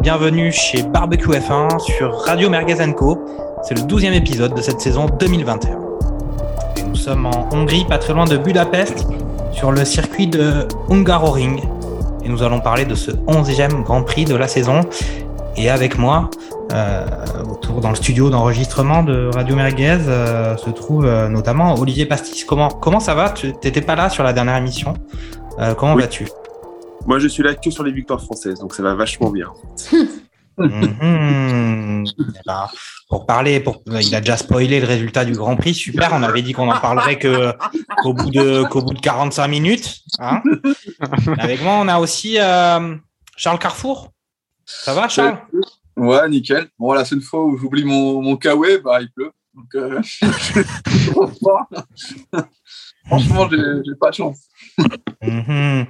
bienvenue chez Barbecue F1 sur Radio Merguez Co. C'est le 12e épisode de cette saison 2021. Et nous sommes en Hongrie, pas très loin de Budapest, sur le circuit de Hungaroring. Et nous allons parler de ce 11e Grand Prix de la saison. Et avec moi, euh, autour dans le studio d'enregistrement de Radio Merguez, euh, se trouve euh, notamment Olivier Pastis. Comment, comment ça va? Tu n'étais pas là sur la dernière émission. Comment Oui. vas-tu? Moi, je suis là que sur les victoires françaises, donc ça va vachement bien. Mhm. Eh ben, pour parler, pour, il a déjà spoilé le résultat du Grand Prix. Super, on avait dit qu'on en parlerait que qu'au bout de qu'au bout de 45 minutes. hein. Avec moi, on a aussi euh, Charles Carrefour. Ça va, Charles? Ouais, nickel. Bon, la seule fois où j'oublie mon, mon kawaii, bah, il pleut. Donc, euh, franchement, j'ai j'ai pas de chance. Mhm.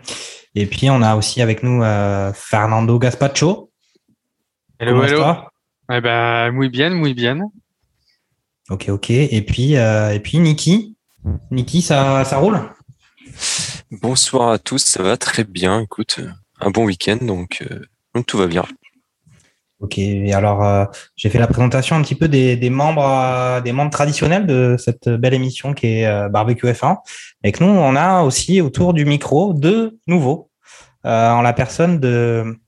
Et puis, on a aussi avec nous euh, Fernando Gaspacho. Hello, Comment hello. Eh ben, muy bien, muy bien. Ok, ok. Et puis, euh, et puis Niki. Niki, ça, ça roule? Bonsoir à tous, ça va très bien. Écoute, un bon week-end, donc, euh, donc tout va bien. Ok, et alors euh, j'ai fait la présentation un petit peu des, des membres euh, des membres traditionnels de cette belle émission qui est euh, Barbecue F1. Avec nous, on a aussi autour du micro deux nouveaux en la personne de,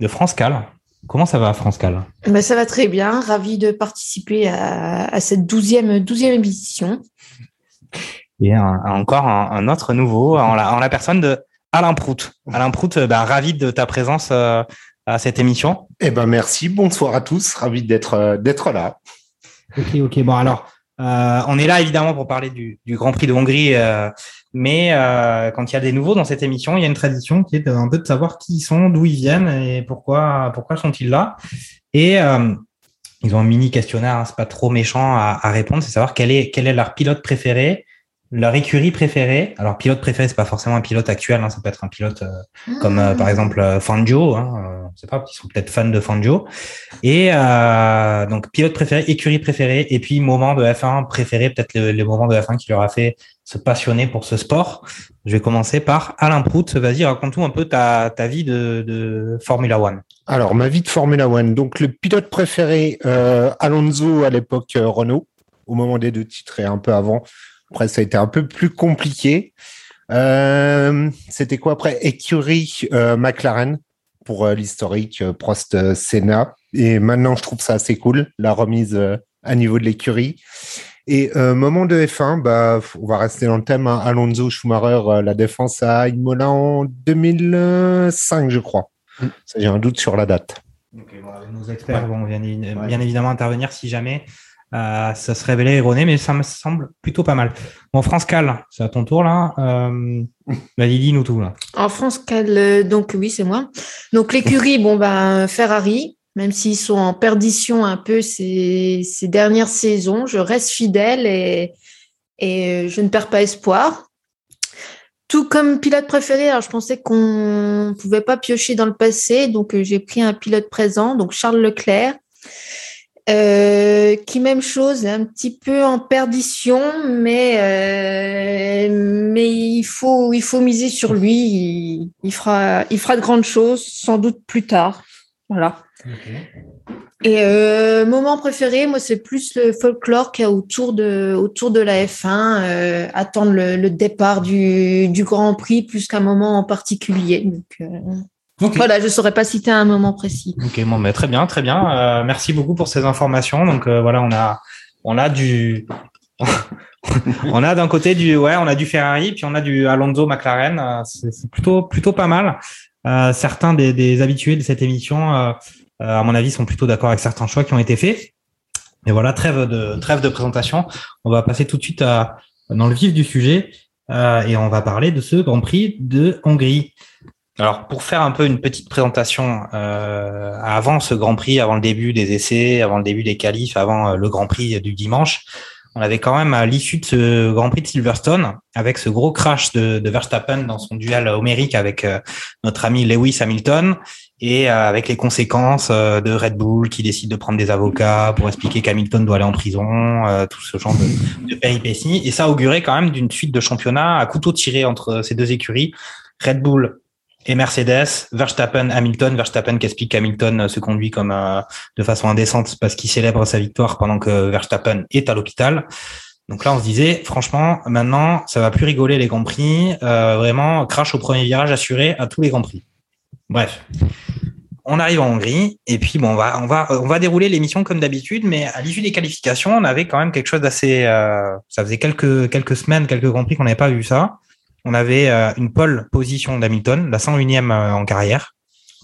de France Cal. Comment ça va, France Cal? Ben, ça va très bien, ravi de participer à, à cette douzième, douzième émission. Et un- encore un, un autre nouveau en la, en la personne de Alain Prout. Alain Prout, euh, bah, ravi de ta présence euh, à cette émission. Eh ben merci, bonsoir à tous, ravi d'être euh, d'être là. Ok, ok. Bon, alors, euh, on est là évidemment pour parler du, Grand Prix de Hongrie, euh, mais euh, quand il y a des nouveaux dans cette émission, il y a une tradition qui est un peu de savoir qui ils sont, d'où ils viennent et pourquoi, pourquoi sont-ils là. Et euh, ils ont un mini questionnaire, hein, c'est pas trop méchant à, à répondre, c'est savoir quel est, quel est leur pilote préféré, leur écurie préférée. Alors, pilote préféré, c'est pas forcément un pilote actuel, hein, ça peut être un pilote euh, comme euh, par exemple euh, Fangio, hein, euh, on sait pas, ils sont peut-être fans de Fangio. Et euh, donc pilote préféré, écurie préférée, et puis moment de F1 préféré, peut-être le, le moment de F1 qui leur a fait se passionner pour ce sport. Je vais commencer par Alain Prout. Vas-y, raconte-nous un peu ta, ta vie de, de Formula One. Alors ma vie de Formula One, donc le pilote préféré euh, Alonso à l'époque euh, Renault, au moment des deux titres et un peu avant. Après ça a été un peu plus compliqué. Euh, C'était quoi après? Écurie euh, McLaren pour euh, l'historique euh, Prost Senna. Et maintenant je trouve ça assez cool la remise euh, à niveau de l'écurie. Et euh, moment de F1, bah, on va rester dans le thème. hein, Alonso Schumacher, euh, la défense à Imola en 2005, je crois. Ça, j'ai un doute sur la date. nos experts vont bien, bien évidemment intervenir si jamais ça se révélait erroné, mais ça me semble plutôt pas mal. Bon, France Cal, c'est à ton tour là. Euh, dis-nous tout là. En France, quel, euh, donc oui, c'est moi. Donc l'écurie, bon ben Ferrari, même s'ils sont en perdition un peu ces, dernières saisons, je reste fidèle et, et je ne perds pas espoir. Tout comme pilote préféré, je pensais qu'on pouvait pas piocher dans le passé, donc euh, j'ai pris un pilote présent, donc Charles Leclerc, euh, qui même chose, un petit peu en perdition, mais euh, mais il faut il faut miser sur lui, il, il fera il fera de grandes choses, sans doute plus tard, voilà. Et euh, moment préféré, moi, c'est plus le folklore qu'il y a autour de, autour de la F1, euh, attendre le, le départ du, du Grand Prix plus qu'un moment en particulier. Donc, Voilà, je ne saurais pas citer un moment précis. Ok, bon, mais très bien, très bien. Euh, merci beaucoup pour ces informations. Donc euh, voilà, on a, on a du, on a d'un côté du, ouais, on a du Ferrari, puis on a du Alonso McLaren. Euh, c'est plutôt, plutôt pas mal. Euh, certains des, des habitués de cette émission, à mon avis, sont plutôt d'accord avec certains choix qui ont été faits. Mais voilà, trêve de, trêve de présentation. On va passer tout de suite à, dans le vif du sujet euh, et on va parler de ce Grand Prix de Hongrie. Alors, pour faire un peu une petite présentation euh, avant ce Grand Prix, avant le début des essais, avant le début des qualifs, avant euh, le Grand Prix du dimanche, on avait quand même à l'issue de ce Grand Prix de Silverstone, avec ce gros crash de, Verstappen dans son duel homérique avec euh, notre ami Lewis Hamilton, et euh, avec les conséquences de Red Bull qui décide de prendre des avocats pour expliquer qu'Hamilton doit aller en prison, tout ce genre de, de péripéties. Et ça augurait quand même d'une suite de championnats à couteau tiré entre ces deux écuries, Red Bull et Mercedes, Verstappen, Hamilton, Verstappen qui explique qu'Hamilton se conduit comme de façon indécente parce qu'il célèbre sa victoire pendant que Verstappen est à l'hôpital. Donc là, on se disait, franchement, maintenant, ça va plus rigoler les Grands Prix. vraiment, crash au premier virage assuré à tous les Grands Prix. Bref, on arrive en Hongrie et puis bon, on va on va on va dérouler l'émission comme d'habitude, mais à l'issue des qualifications, on avait quand même quelque chose d'assez. Euh, ça faisait quelques quelques semaines, quelques grands prix qu'on n'avait pas vu ça. On avait euh, une pole position d'Hamilton, la 101e euh, en carrière,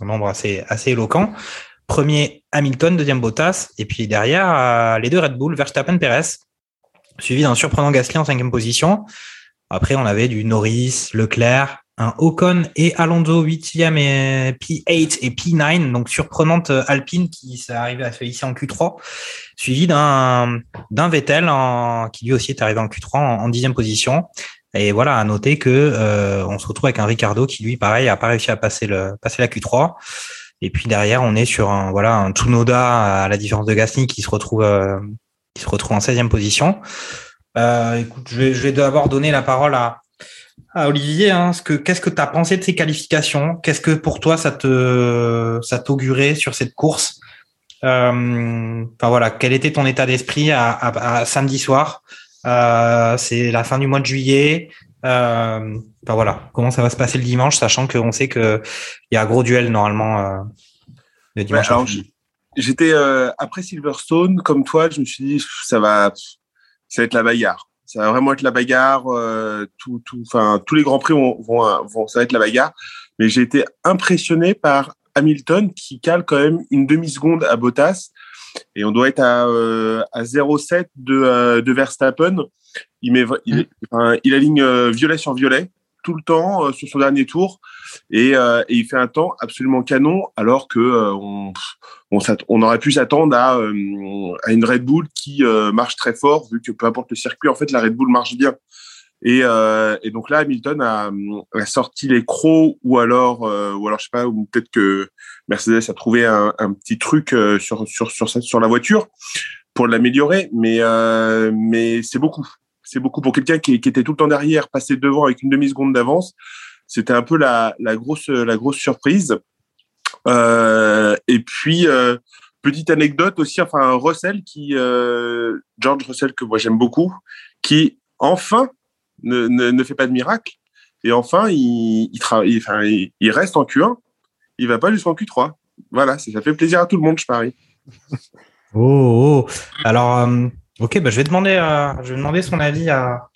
un nombre assez éloquent. Premier Hamilton, deuxième Bottas, et puis derrière les deux Red Bull, Verstappen, Perez, suivi d'un surprenant Gasly en cinquième position. Après, on avait du Norris, Leclerc, un Ocon et Alonso 8e et P8 et P9, donc surprenante euh, Alpine qui s'est arrivé à se ici en Q3, suivi d'un Vettel en, qui lui aussi est arrivé en Q3 en dixième position. Et voilà, à noter que euh, on se retrouve avec un Ricardo qui lui, pareil, a pas réussi à passer le passer la Q3. Et puis derrière, on est sur un voilà un Tsunoda à la différence de Gasly qui se retrouve euh, qui se retrouve en 16e position. Euh, écoute, je vais, je vais d'abord donner la parole à ah, Olivier, hein, ce que, qu'est-ce que tu as pensé de ces qualifications? Qu'est-ce que pour toi ça te ça t'augurait sur cette course? Euh, Enfin voilà, quel était ton état d'esprit à, à, samedi soir? Euh, C'est la fin du mois de juillet. Euh, voilà, comment ça va se passer le dimanche, sachant qu'on sait que il y a un gros duel normalement euh, le dimanche. j'étais euh, après Silverstone, comme toi, je me suis dit ça va, ça va être la bagarre ça va vraiment être la bagarre. Tout, tout, enfin, tous les grands prix vont, vont, vont, ça va être la bagarre. Mais j'ai été impressionné par Hamilton qui cale quand même une demi seconde à Bottas et on doit être à, euh, à 0,7 de, euh, de Verstappen. Il met, il, enfin, il aligne euh, violet sur violet tout le temps euh, sur son dernier tour. Et, euh, et, il fait un temps absolument canon alors que on, on, on, aurait pu s'attendre à, à, une Red Bull qui marche très fort vu que peu importe le circuit en fait la Red Bull marche bien. Et, et donc là Hamilton a, a, sorti les crocs ou alors ou alors je sais pas ou peut-être que Mercedes a trouvé un, petit truc sur sur sur sur la voiture pour l'améliorer mais mais c'est beaucoup c'est beaucoup pour quelqu'un qui, était tout le temps derrière, passer devant avec une demi seconde d'avance. C'était un peu la, la, grosse la grosse surprise. Euh, et puis euh, petite anecdote aussi, enfin Russell qui euh, George Russell que moi j'aime beaucoup, qui enfin ne, ne, fait pas de miracle et enfin il enfin, il reste en Q1, il va pas jusqu'en Q3. Voilà, ça, fait plaisir à tout le monde, je parie. Oh, oh. alors euh, Ok, bah je vais demander, à, je vais demander son avis à,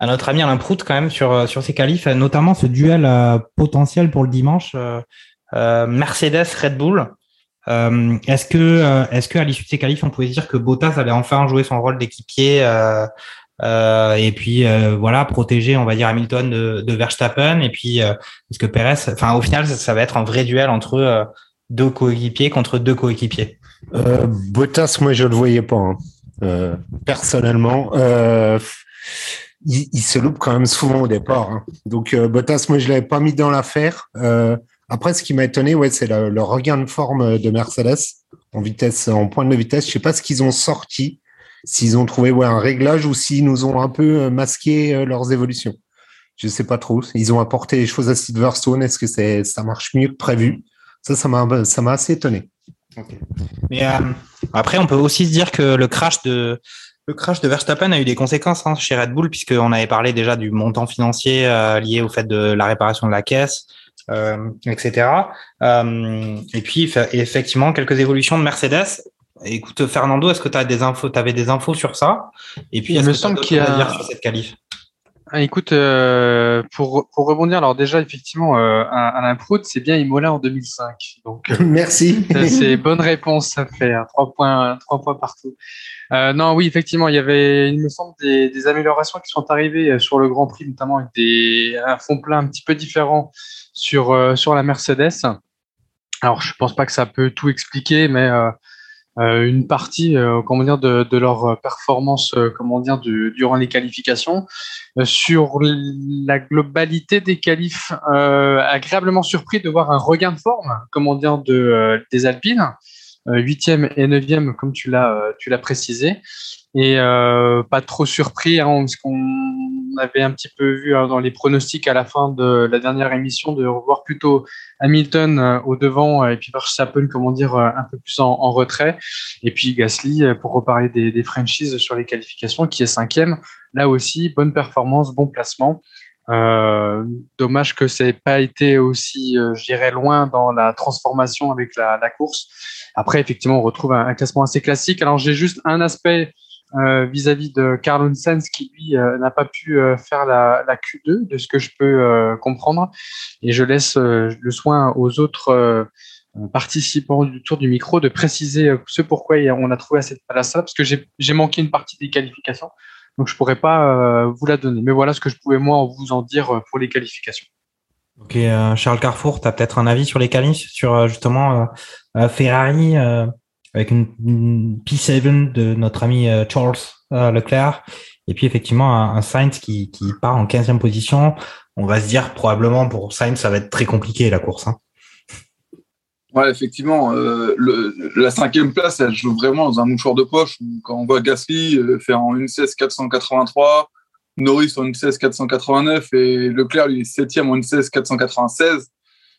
notre ami Alain Prout quand même sur, sur ces qualifs, notamment ce duel euh, potentiel pour le dimanche euh, euh, Mercedes-Red Bull. Euh, est-ce que, euh, à l'issue de ces qualifs, on pouvait dire que Bottas allait enfin jouer son rôle d'équipier et puis voilà protéger, on va dire Hamilton de, de Verstappen et puis est-ce que Perez, enfin au final, ça, ça, va être un vrai duel entre deux coéquipiers contre deux coéquipiers. Euh, Bottas, moi, je le voyais pas. Hein. Euh, personnellement, euh, il, il, se loupe quand même souvent au départ. Hein. Donc, euh, Bottas, moi, je l'avais pas mis dans l'affaire. Euh, après, ce qui m'a étonné, ouais, c'est le, le, regain de forme de Mercedes en vitesse, en point de vitesse. Je sais pas ce qu'ils ont sorti, s'ils ont trouvé ouais, un réglage ou s'ils nous ont un peu masqué leurs évolutions. Je sais pas trop. Ils ont apporté les choses à Silverstone. Est-ce que c'est, ça marche mieux que prévu? Ça, ça m'a, ça m'a assez étonné. Okay. Mais euh, après, on peut aussi se dire que le crash de le crash de Verstappen a eu des conséquences hein, chez Red Bull puisqu'on avait parlé déjà du montant financier euh, lié au fait de la réparation de la caisse, euh, etc. Euh, et puis effectivement quelques évolutions de Mercedes. Écoute Fernando, est-ce que tu as des infos, avais des infos sur ça? Et puis il me semble qu'il y a dire sur cette qualif? Ah, écoute, euh, pour, pour rebondir, alors déjà, effectivement, euh, Alain Prout, c'est bien Imola en 2005. Donc, euh, Merci. C'est bonne réponse, ça fait hein, trois points, trois points partout. Euh, non, oui, effectivement, il y avait, il me semble, des, des, améliorations qui sont arrivées sur le Grand Prix, notamment avec des, un fond plat un petit peu différent sur, sur la Mercedes. Alors, je pense pas que ça peut tout expliquer, mais une partie, comment dire, de, de leur performance, comment dire, du, durant les qualifications. sur la globalité des qualifs, agréablement surpris de voir un regain de forme, comment dire, de, des Alpines. Huitième et neuvième, comme tu l'as, tu l'as précisé et euh, pas trop surpris, hein, parce qu'on avait un petit peu vu hein, dans les pronostics à la fin de la dernière émission de revoir plutôt Hamilton euh, au devant euh, et puis Verstappen, comment dire, un peu plus en, retrait. Et puis Gasly, pour reparler des, franchises sur les qualifications, qui est cinquième. Là aussi, bonne performance, bon placement. Euh, dommage que ça n'ait pas été aussi, euh, je dirais, loin dans la transformation avec la, course. Après, effectivement, on retrouve un classement assez classique. Alors, j'ai juste un aspect euh, vis-à-vis de Carlon Sens qui lui euh, n'a pas pu euh, faire la, la, Q2 de ce que je peux comprendre. Et je laisse le soin aux autres participants du tour du micro de préciser ce pourquoi on a trouvé à cette place-là parce que j'ai manqué une partie des qualifications. Donc je pourrais pas vous la donner. Mais voilà ce que je pouvais moi vous en dire pour les qualifications. Ok, Charles Carrefour, tu as peut-être un avis sur les qualifs, sur justement Ferrari avec une, P7 de notre ami euh, Charles euh, Leclerc. Et puis effectivement un, Sainz qui, part en 15e position. On va se dire probablement pour Sainz ça va être très compliqué la course. Hein. Ouais, effectivement, euh, la cinquième place, elle joue vraiment dans un mouchoir de poche. Quand on voit Gasly faire en 1.16 483, Norris en 1.16 489 et Leclerc lui est septième en 1.16 496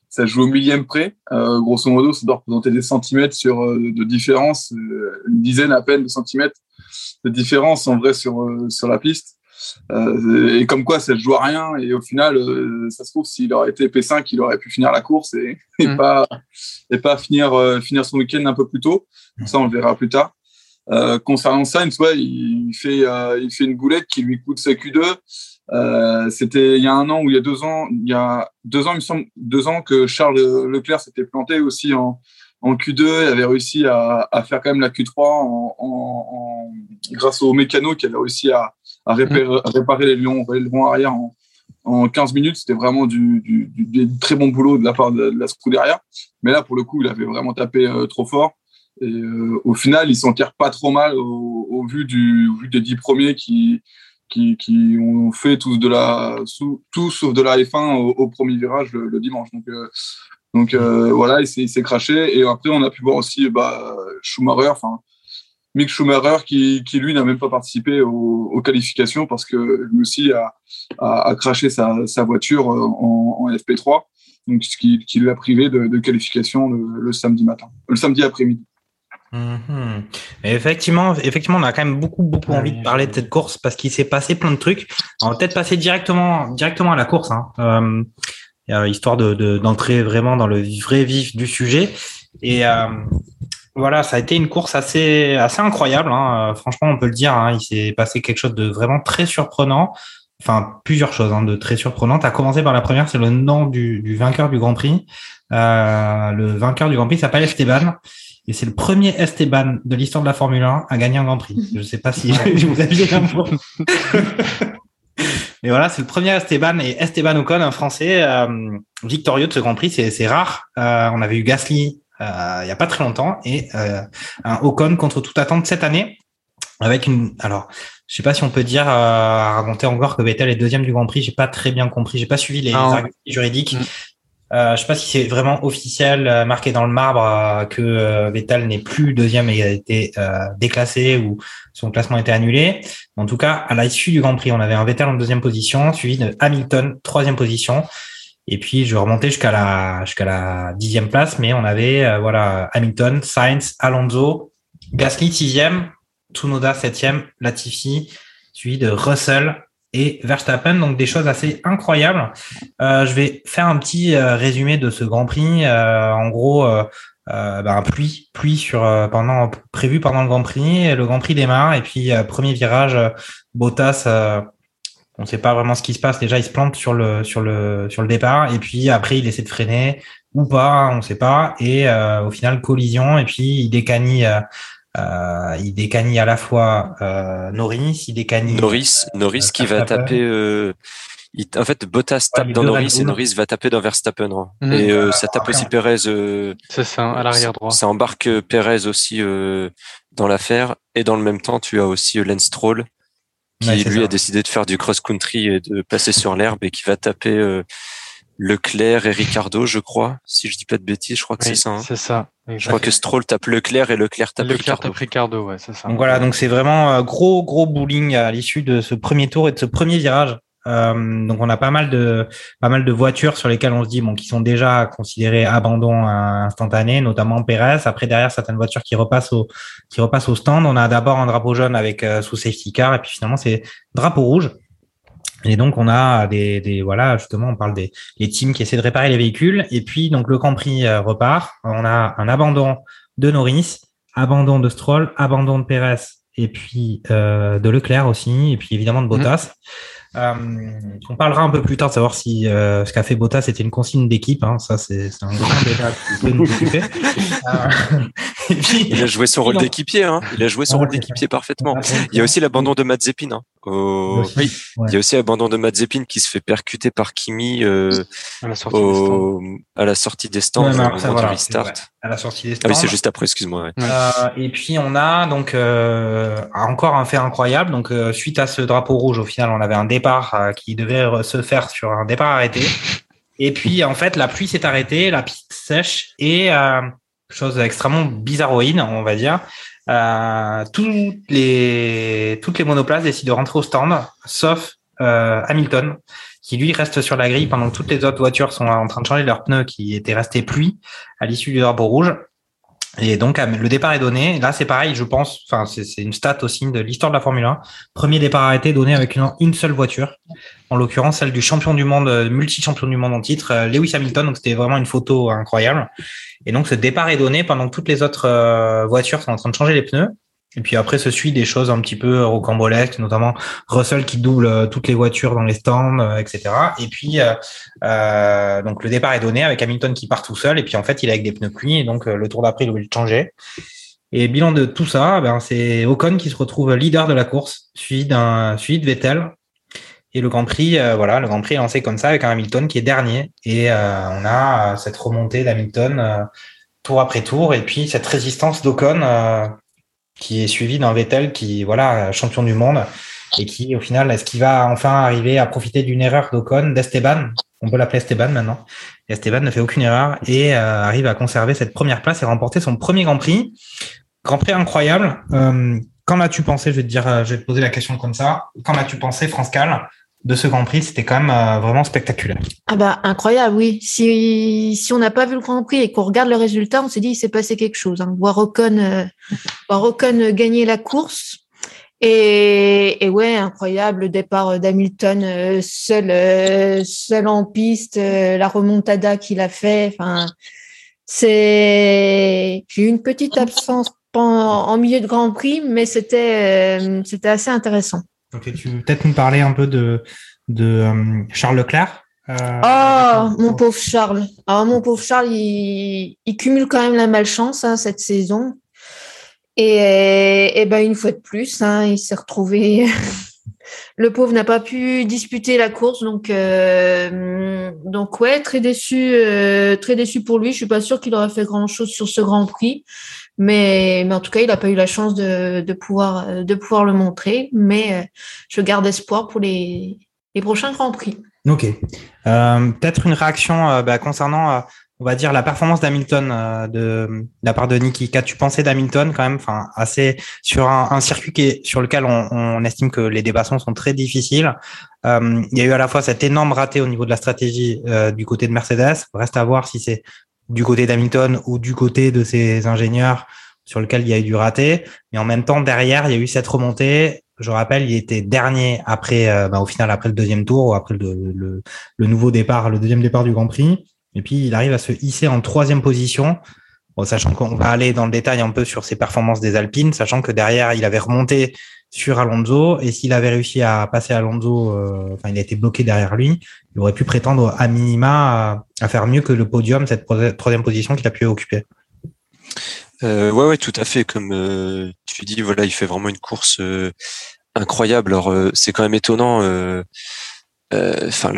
ça joue au millième près. Euh, grosso modo, ça doit représenter des centimètres sur, euh, de différence, euh, une dizaine à peine de centimètres de différence en vrai sur, sur la piste. et comme quoi, ça ne joue à rien. Et au final, ça se trouve, s'il aurait été P5, il aurait pu finir la course et, et mm. pas, et pas finir, finir son week-end un peu plus tôt. Ça, on le verra plus tard. concernant Sainz, ouais, il fait, il fait une goulette qui lui coûte sa Q2. Euh, c'était il y a un an ou il y a deux ans, il y a deux ans, il me semble, deux ans que Charles Leclerc s'était planté aussi en, en Q2 et avait réussi à, à, faire quand même la Q3 en, en, grâce au mécano qui avait réussi à, à, réparer, mm. réparer, les lions, les lions arrière en, en 15 minutes. C'était vraiment du, du, du, très bon boulot de la part de, la derrière. Mais là, pour le coup, il avait vraiment tapé euh, trop fort. Et euh, au final, il s'en tire pas trop mal au, au vu, du, au vu des dix premiers qui, qui, ont fait tous de la tout sauf de la F1 au, premier virage le, dimanche. Donc euh, euh, voilà, il s'est craché. Et après, on a pu voir aussi bah, Schumacher, enfin Mick Schumacher, qui, lui n'a même pas participé aux, qualifications parce que lui aussi a, craché sa, voiture euh, en, en, FP3, donc ce qui, qui lui a privé de, qualification le, le, samedi matin, le samedi après-midi. Mhm. Effectivement, effectivement, on a quand même beaucoup, beaucoup envie de parler de cette course parce qu'il s'est passé plein de trucs. On va peut-être passer directement, directement à la course, hein. euh, histoire de d'entrer vraiment dans le vrai vif du sujet. Et euh, voilà, ça a été une course assez, assez incroyable. Hein. Franchement, on peut le dire. Hein. il s'est passé quelque chose de vraiment très surprenant. Enfin, plusieurs choses hein, de très surprenantes. À commencer par la première, c'est le nom du, du vainqueur du Grand Prix. Euh, le vainqueur du Grand Prix s'appelle Esteban. Et c'est le premier Esteban de l'histoire de la Formule 1 à gagner un Grand Prix. Je ne sais pas si je vous aviez l'info. Mais voilà, c'est le premier Esteban et Esteban Ocon, un Français euh, victorieux de ce Grand Prix. C'est rare. Euh, on avait eu Gasly euh, il n'y a pas très longtemps et un Ocon contre toute attente cette année avec une. Alors, je sais pas si on peut dire à raconter encore que Vettel est deuxième du Grand Prix. J'ai pas très bien compris. J'ai pas suivi les arguments juridiques. Euh, je sais pas si c'est vraiment officiel, euh, marqué dans le marbre, euh, que Vettel n'est plus deuxième et a été déclassé ou son classement a été annulé. En tout cas, à l'issue du Grand Prix, on avait un Vettel en deuxième position, suivi de Hamilton troisième position. Et puis je remontais jusqu'à la jusqu'à la dixième place, mais on avait voilà Hamilton, Sainz, Alonso, Gasly sixième, Tsunoda septième, Latifi, suivi de Russell, et Verstappen, donc des choses assez incroyables. Euh, je vais faire un petit euh, résumé de ce Grand Prix. Euh, en gros, euh, ben, pluie, pluie sur pendant prévu pendant le Grand Prix. Le Grand Prix démarre et puis premier virage, Bottas. on ne sait pas vraiment ce qui se passe. Déjà, il se plante sur le sur le sur le départ et puis après, il essaie de freiner ou pas, on ne sait pas. Et au final, collision et puis il décanille euh, il décanille à la fois euh, Norris, il décanille Norris, Norris qui va taper, euh, il- en fait, Bottas tape dans Norris et. Norris va taper dans Verstappen. hein. Mhm. Et euh, ça tape aussi Perez. euh, C'est ça, à l'arrière droit. Ça embarque euh, Perez aussi euh, dans l'affaire. Et dans le même temps, tu as aussi euh, Lance Stroll qui Ouais, lui ça. a décidé de faire du cross-country et de passer sur l'herbe et qui va taper euh, Leclerc et Ricardo, je crois. Si je dis pas de bêtises, je crois que Oui, c'est ça. hein. C'est ça. Je crois que Stroll tape Leclerc et Leclerc tape Leclerc Ricardo. tape Ricardo, ouais, c'est ça. Donc voilà, donc c'est vraiment euh, gros gros bowling à l'issue de ce premier tour et de ce premier virage. Euh, donc on a pas mal de pas mal de voitures sur lesquelles on se dit bon qui sont déjà considérées abandon instantané, notamment Perez. Après derrière certaines voitures qui repassent au qui repassent au stand. On a d'abord un drapeau jaune avec euh, sous safety car et puis finalement c'est drapeau rouge. Et donc on a des, des voilà justement on parle des les teams qui essaient de réparer les véhicules et puis donc le Grand Prix euh, repart. On a un abandon de Norris, abandon de Stroll, abandon de Perez et puis euh, de Leclerc aussi et puis évidemment de Bottas. Euh, on parlera un peu plus tard de savoir si euh, ce qu'a fait Bottas c'était une consigne d'équipe. Hein. Ça c'est un grand débat qui peut nous occuper. Euh, puis- Il a joué son rôle d'équipier, hein. Il a joué son rôle d'équipier parfaitement. Il y a aussi l'abandon de Mazepin. Hein, au- Aussi, ouais. Il y a aussi l'abandon de Mazepin qui se fait percuter par Kimi euh, À la sortie des stands. au... à la sortie des stands Ouais, mais au après, moment voilà, du c'est restart. vrai. à la sortie des Ah oui, c'est juste après, excuse-moi. ouais. Euh, et puis on a donc euh, encore un fait incroyable. Donc euh, suite à ce drapeau rouge, au final, on avait un départ euh, qui devait se faire sur un départ arrêté. Et puis en fait, la pluie s'est arrêtée, la piste sèche et euh, chose extrêmement bizarroïde, on va dire. Euh, toutes les toutes les monoplaces décident de rentrer au stand, sauf euh, Hamilton, qui lui reste sur la grille pendant que toutes les autres voitures sont en train de changer leurs pneus qui étaient restés pluie à l'issue du drapeau rouge. Et donc, euh, le départ est donné. Là, c'est pareil, je pense, enfin, c'est une stat aussi de l'histoire de la Formule 1. Premier départ arrêté donné avec une, seule voiture. En l'occurrence, celle du champion du monde, euh, multi-champion du monde en titre, euh, Lewis Hamilton. Donc, c'était vraiment une photo incroyable. Et donc, ce départ est donné pendant que toutes les autres euh, voitures sont en train de changer les pneus. Et puis après, se suit des choses un petit peu rocambolesques, notamment Russell qui double euh, toutes les voitures dans les stands, euh, etc. Et puis, euh, euh, donc le départ est donné avec Hamilton qui part tout seul. Et puis en fait, il est avec des pneus pluie. Et donc le tour d'après, il doit le changer. Et bilan de tout ça, ben, c'est Ocon qui se retrouve leader de la course, suivi d'un suivi de Vettel. Et le Grand Prix, voilà, le Grand Prix est lancé comme ça avec un Hamilton qui est dernier. Et euh, on a cette remontée d'Hamilton tour après tour. Et puis cette résistance d'Ocon qui est suivie d'un Vettel qui, voilà, champion du monde et qui, au final, est-ce qu'il va enfin arriver à profiter d'une erreur d'Ocon, d'Esteban? On peut l'appeler Esteban maintenant. Esteban ne fait aucune erreur et euh, arrive à conserver cette première place et remporter son premier Grand Prix. Grand Prix incroyable. Euh, qu'en as-tu pensé? Je vais te dire, euh, je vais te poser la question comme ça. Qu'en as-tu pensé, France Cal, de ce Grand Prix C'était quand même euh, vraiment spectaculaire. Ah bah incroyable, oui. Si, si on n'a pas vu le Grand Prix et qu'on regarde le résultat, on s'est dit il s'est passé quelque chose. Hein. Voir Ocon, euh, gagner la course. Et, et ouais, incroyable le départ d'Hamilton euh, seul, euh, seul en piste, euh, la remontada qu'il a fait. Enfin, c'est j'ai eu une petite absence en, milieu de Grand Prix, mais c'était euh, c'était assez intéressant. Tu veux peut-être nous parler un peu de, de euh, Charles Leclerc euh, Oh, mon pauvre Charles. Ah, mon pauvre Charles, il, il cumule quand même la malchance hein, cette saison. Et, et ben une fois de plus, hein, il s'est retrouvé. Le pauvre n'a pas pu disputer la course, donc euh, donc ouais, très déçu, euh, très déçu pour lui. Je suis pas sûre qu'il aurait fait grand chose sur ce Grand Prix, mais mais en tout cas, il n'a pas eu la chance de, de pouvoir de pouvoir le montrer. Mais euh, je garde espoir pour les les prochains Grands Prix. Ok. Euh, Peut-être une réaction euh, bah, concernant, euh, on va dire, la performance d'Hamilton euh, de, la part de Niki. Qu'as-tu pensé d'Hamilton quand même? Enfin, assez sur un, circuit qui est, sur lequel on, estime que les débassements sont très difficiles. Euh, il y a eu à la fois cet énorme raté au niveau de la stratégie euh, du côté de Mercedes. Reste à voir si c'est du côté d'Hamilton ou du côté de ses ingénieurs sur lequel il y a eu du raté. Mais en même temps, derrière, il y a eu cette remontée je rappelle, il était dernier après, euh, bah, au final, après le deuxième tour ou après le, le, nouveau départ, le deuxième départ du Grand Prix. Et puis, il arrive à se hisser en troisième position. Sachant qu'on va aller dans le détail un peu sur ses performances des Alpines, sachant que derrière, il avait remonté sur Alonso et s'il avait réussi à passer Alonso, euh, enfin, il a été bloqué derrière lui, il aurait pu prétendre à minima à, faire mieux que le podium, cette troisième position qu'il a pu occuper. Euh, ouais, ouais, tout à fait. Comme euh, tu dis, voilà, il fait vraiment une course euh, incroyable. Alors, c'est quand même étonnant enfin,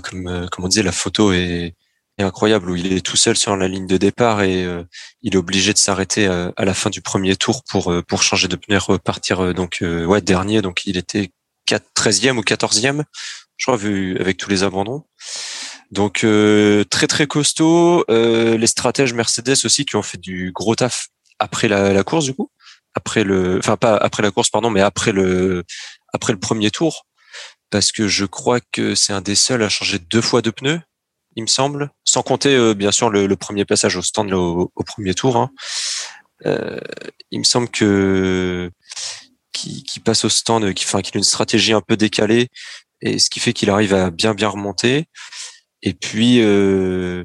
comme, comme on disait, la photo est, est, incroyable où il est tout seul sur la ligne de départ et il est obligé de s'arrêter à la fin du premier tour pour pour changer de pneu, repartir donc ouais dernier. Donc il était 4, 13e ou 14e, je crois, vu avec tous les abandons. Donc euh, très très costaud. Euh, les stratèges Mercedes aussi qui ont fait du gros taf après la, la, course du coup, après le, enfin pas après la course pardon, mais après le après le premier tour, parce que je crois que c'est un des seuls à changer deux fois de pneus, il me semble, sans compter euh, bien sûr le, le, premier passage au stand au, au, premier tour. Hein. Euh, il me semble que qui, qui passe au stand, qui, enfin, qui a une stratégie un peu décalée, et ce qui fait qu'il arrive à bien bien remonter. Et puis, euh,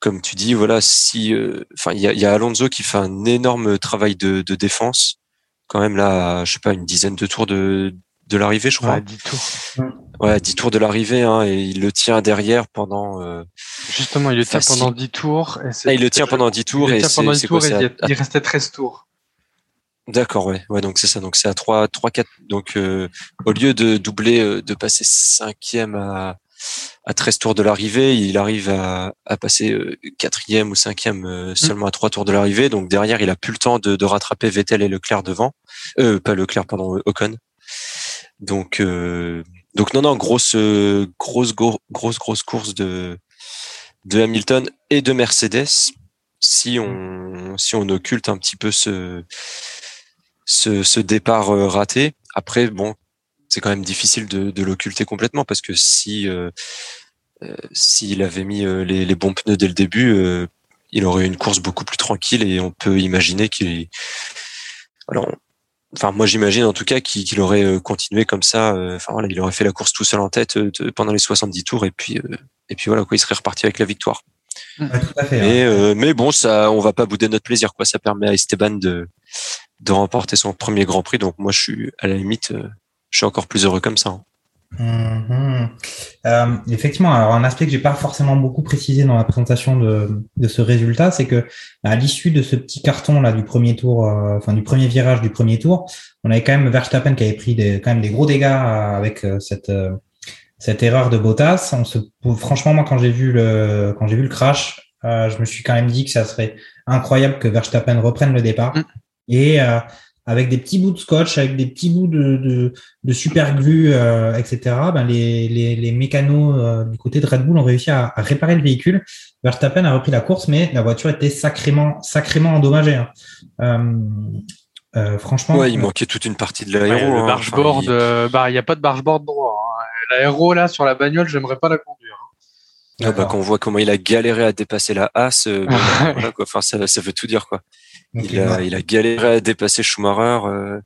comme tu dis, voilà, si, euh, enfin, il y a, y a, Alonso qui fait un énorme travail de, de, défense, quand même là, je sais pas, une dizaine de tours de, de l'arrivée, je crois. Ouais, 10 tours. Ouais, 10 tours de l'arrivée, hein, et il le tient derrière pendant. Euh, Justement, il le tient pendant 10 tours. Et ah, il le tient pendant 10 tours. Il tient pendant 10 tours et il restait 13 tours. D'accord, ouais, ouais, donc c'est ça, donc c'est à 3, 3, 4. Donc euh, au lieu de doubler, de passer cinquième à, à 13 tours de l'arrivée, il arrive à, à passer euh, quatrième ou cinquième euh, mm. seulement à trois tours de l'arrivée. Donc derrière, il a plus le temps de, de, rattraper Vettel et Leclerc devant. Euh, pas Leclerc, pardon, Ocon. Donc, euh, donc non, non, grosse, grosse, grosse, grosse course de, de Hamilton et de Mercedes. Si on, si on occulte un petit peu ce, ce, ce départ raté. Après, bon, c'est quand même difficile de, de l'occulter complètement parce que si euh, euh, s'il avait mis euh, les, les, bons pneus dès le début, euh, il aurait eu une course beaucoup plus tranquille et on peut imaginer qu'il alors enfin moi j'imagine en tout cas qu'il aurait continué comme ça enfin voilà il aurait fait la course tout seul en tête pendant les 70 tours et puis et puis voilà quoi il serait reparti avec la victoire ouais, tout à fait, mais, hein. mais bon ça on va pas bouder notre plaisir quoi ça permet à Esteban de de remporter son premier Grand Prix donc moi je suis à la limite je suis encore plus heureux comme ça. Mmh. Euh, effectivement, alors un aspect que j'ai pas forcément beaucoup précisé dans la présentation de, de ce résultat, c'est que à l'issue de ce petit carton là du premier tour, euh, enfin du premier virage du premier tour, on avait quand même Verstappen qui avait pris des, quand même des gros dégâts euh, avec euh, cette cette erreur de Bottas. On se, franchement, moi quand j'ai vu le quand j'ai vu le crash, je me suis quand même dit que ça serait incroyable que Verstappen reprenne le départ. Mmh. Et avec des petits bouts de scotch, avec des petits bouts de, de, de super glue, euh, etc. Ben les, les, les mécanos euh, du côté de Red Bull ont réussi à, à, réparer le véhicule. Verstappen a repris la course, mais la voiture était sacrément, sacrément endommagée. Hein. Euh, euh franchement. Ouais, il manquait toute une partie de l'aéro. Ouais, le hein. bargeboard, enfin, il... bah, il n'y a pas de bargeboard droit. Hein. L'aéro, là, sur la bagnole, j'aimerais pas la conduire. Ah bah, quand on voit comment il a galéré à dépasser la As, euh, voilà, quoi. Enfin, ça, ça veut tout dire, quoi. Il, a, il a galéré à dépasser Schumacher, euh,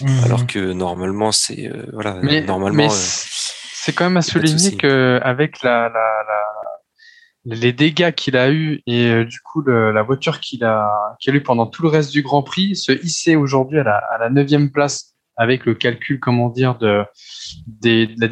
mmh. alors que normalement, c'est euh, voilà, mais, normalement. Mais c'est quand même à souligner que avec la, la, la, les dégâts qu'il a eu et euh, du coup le, la voiture qu'il a qu'il a eu pendant tout le reste du Grand Prix, se hisser aujourd'hui à la, à la neuvième place avec le calcul, comment dire, de, des, de la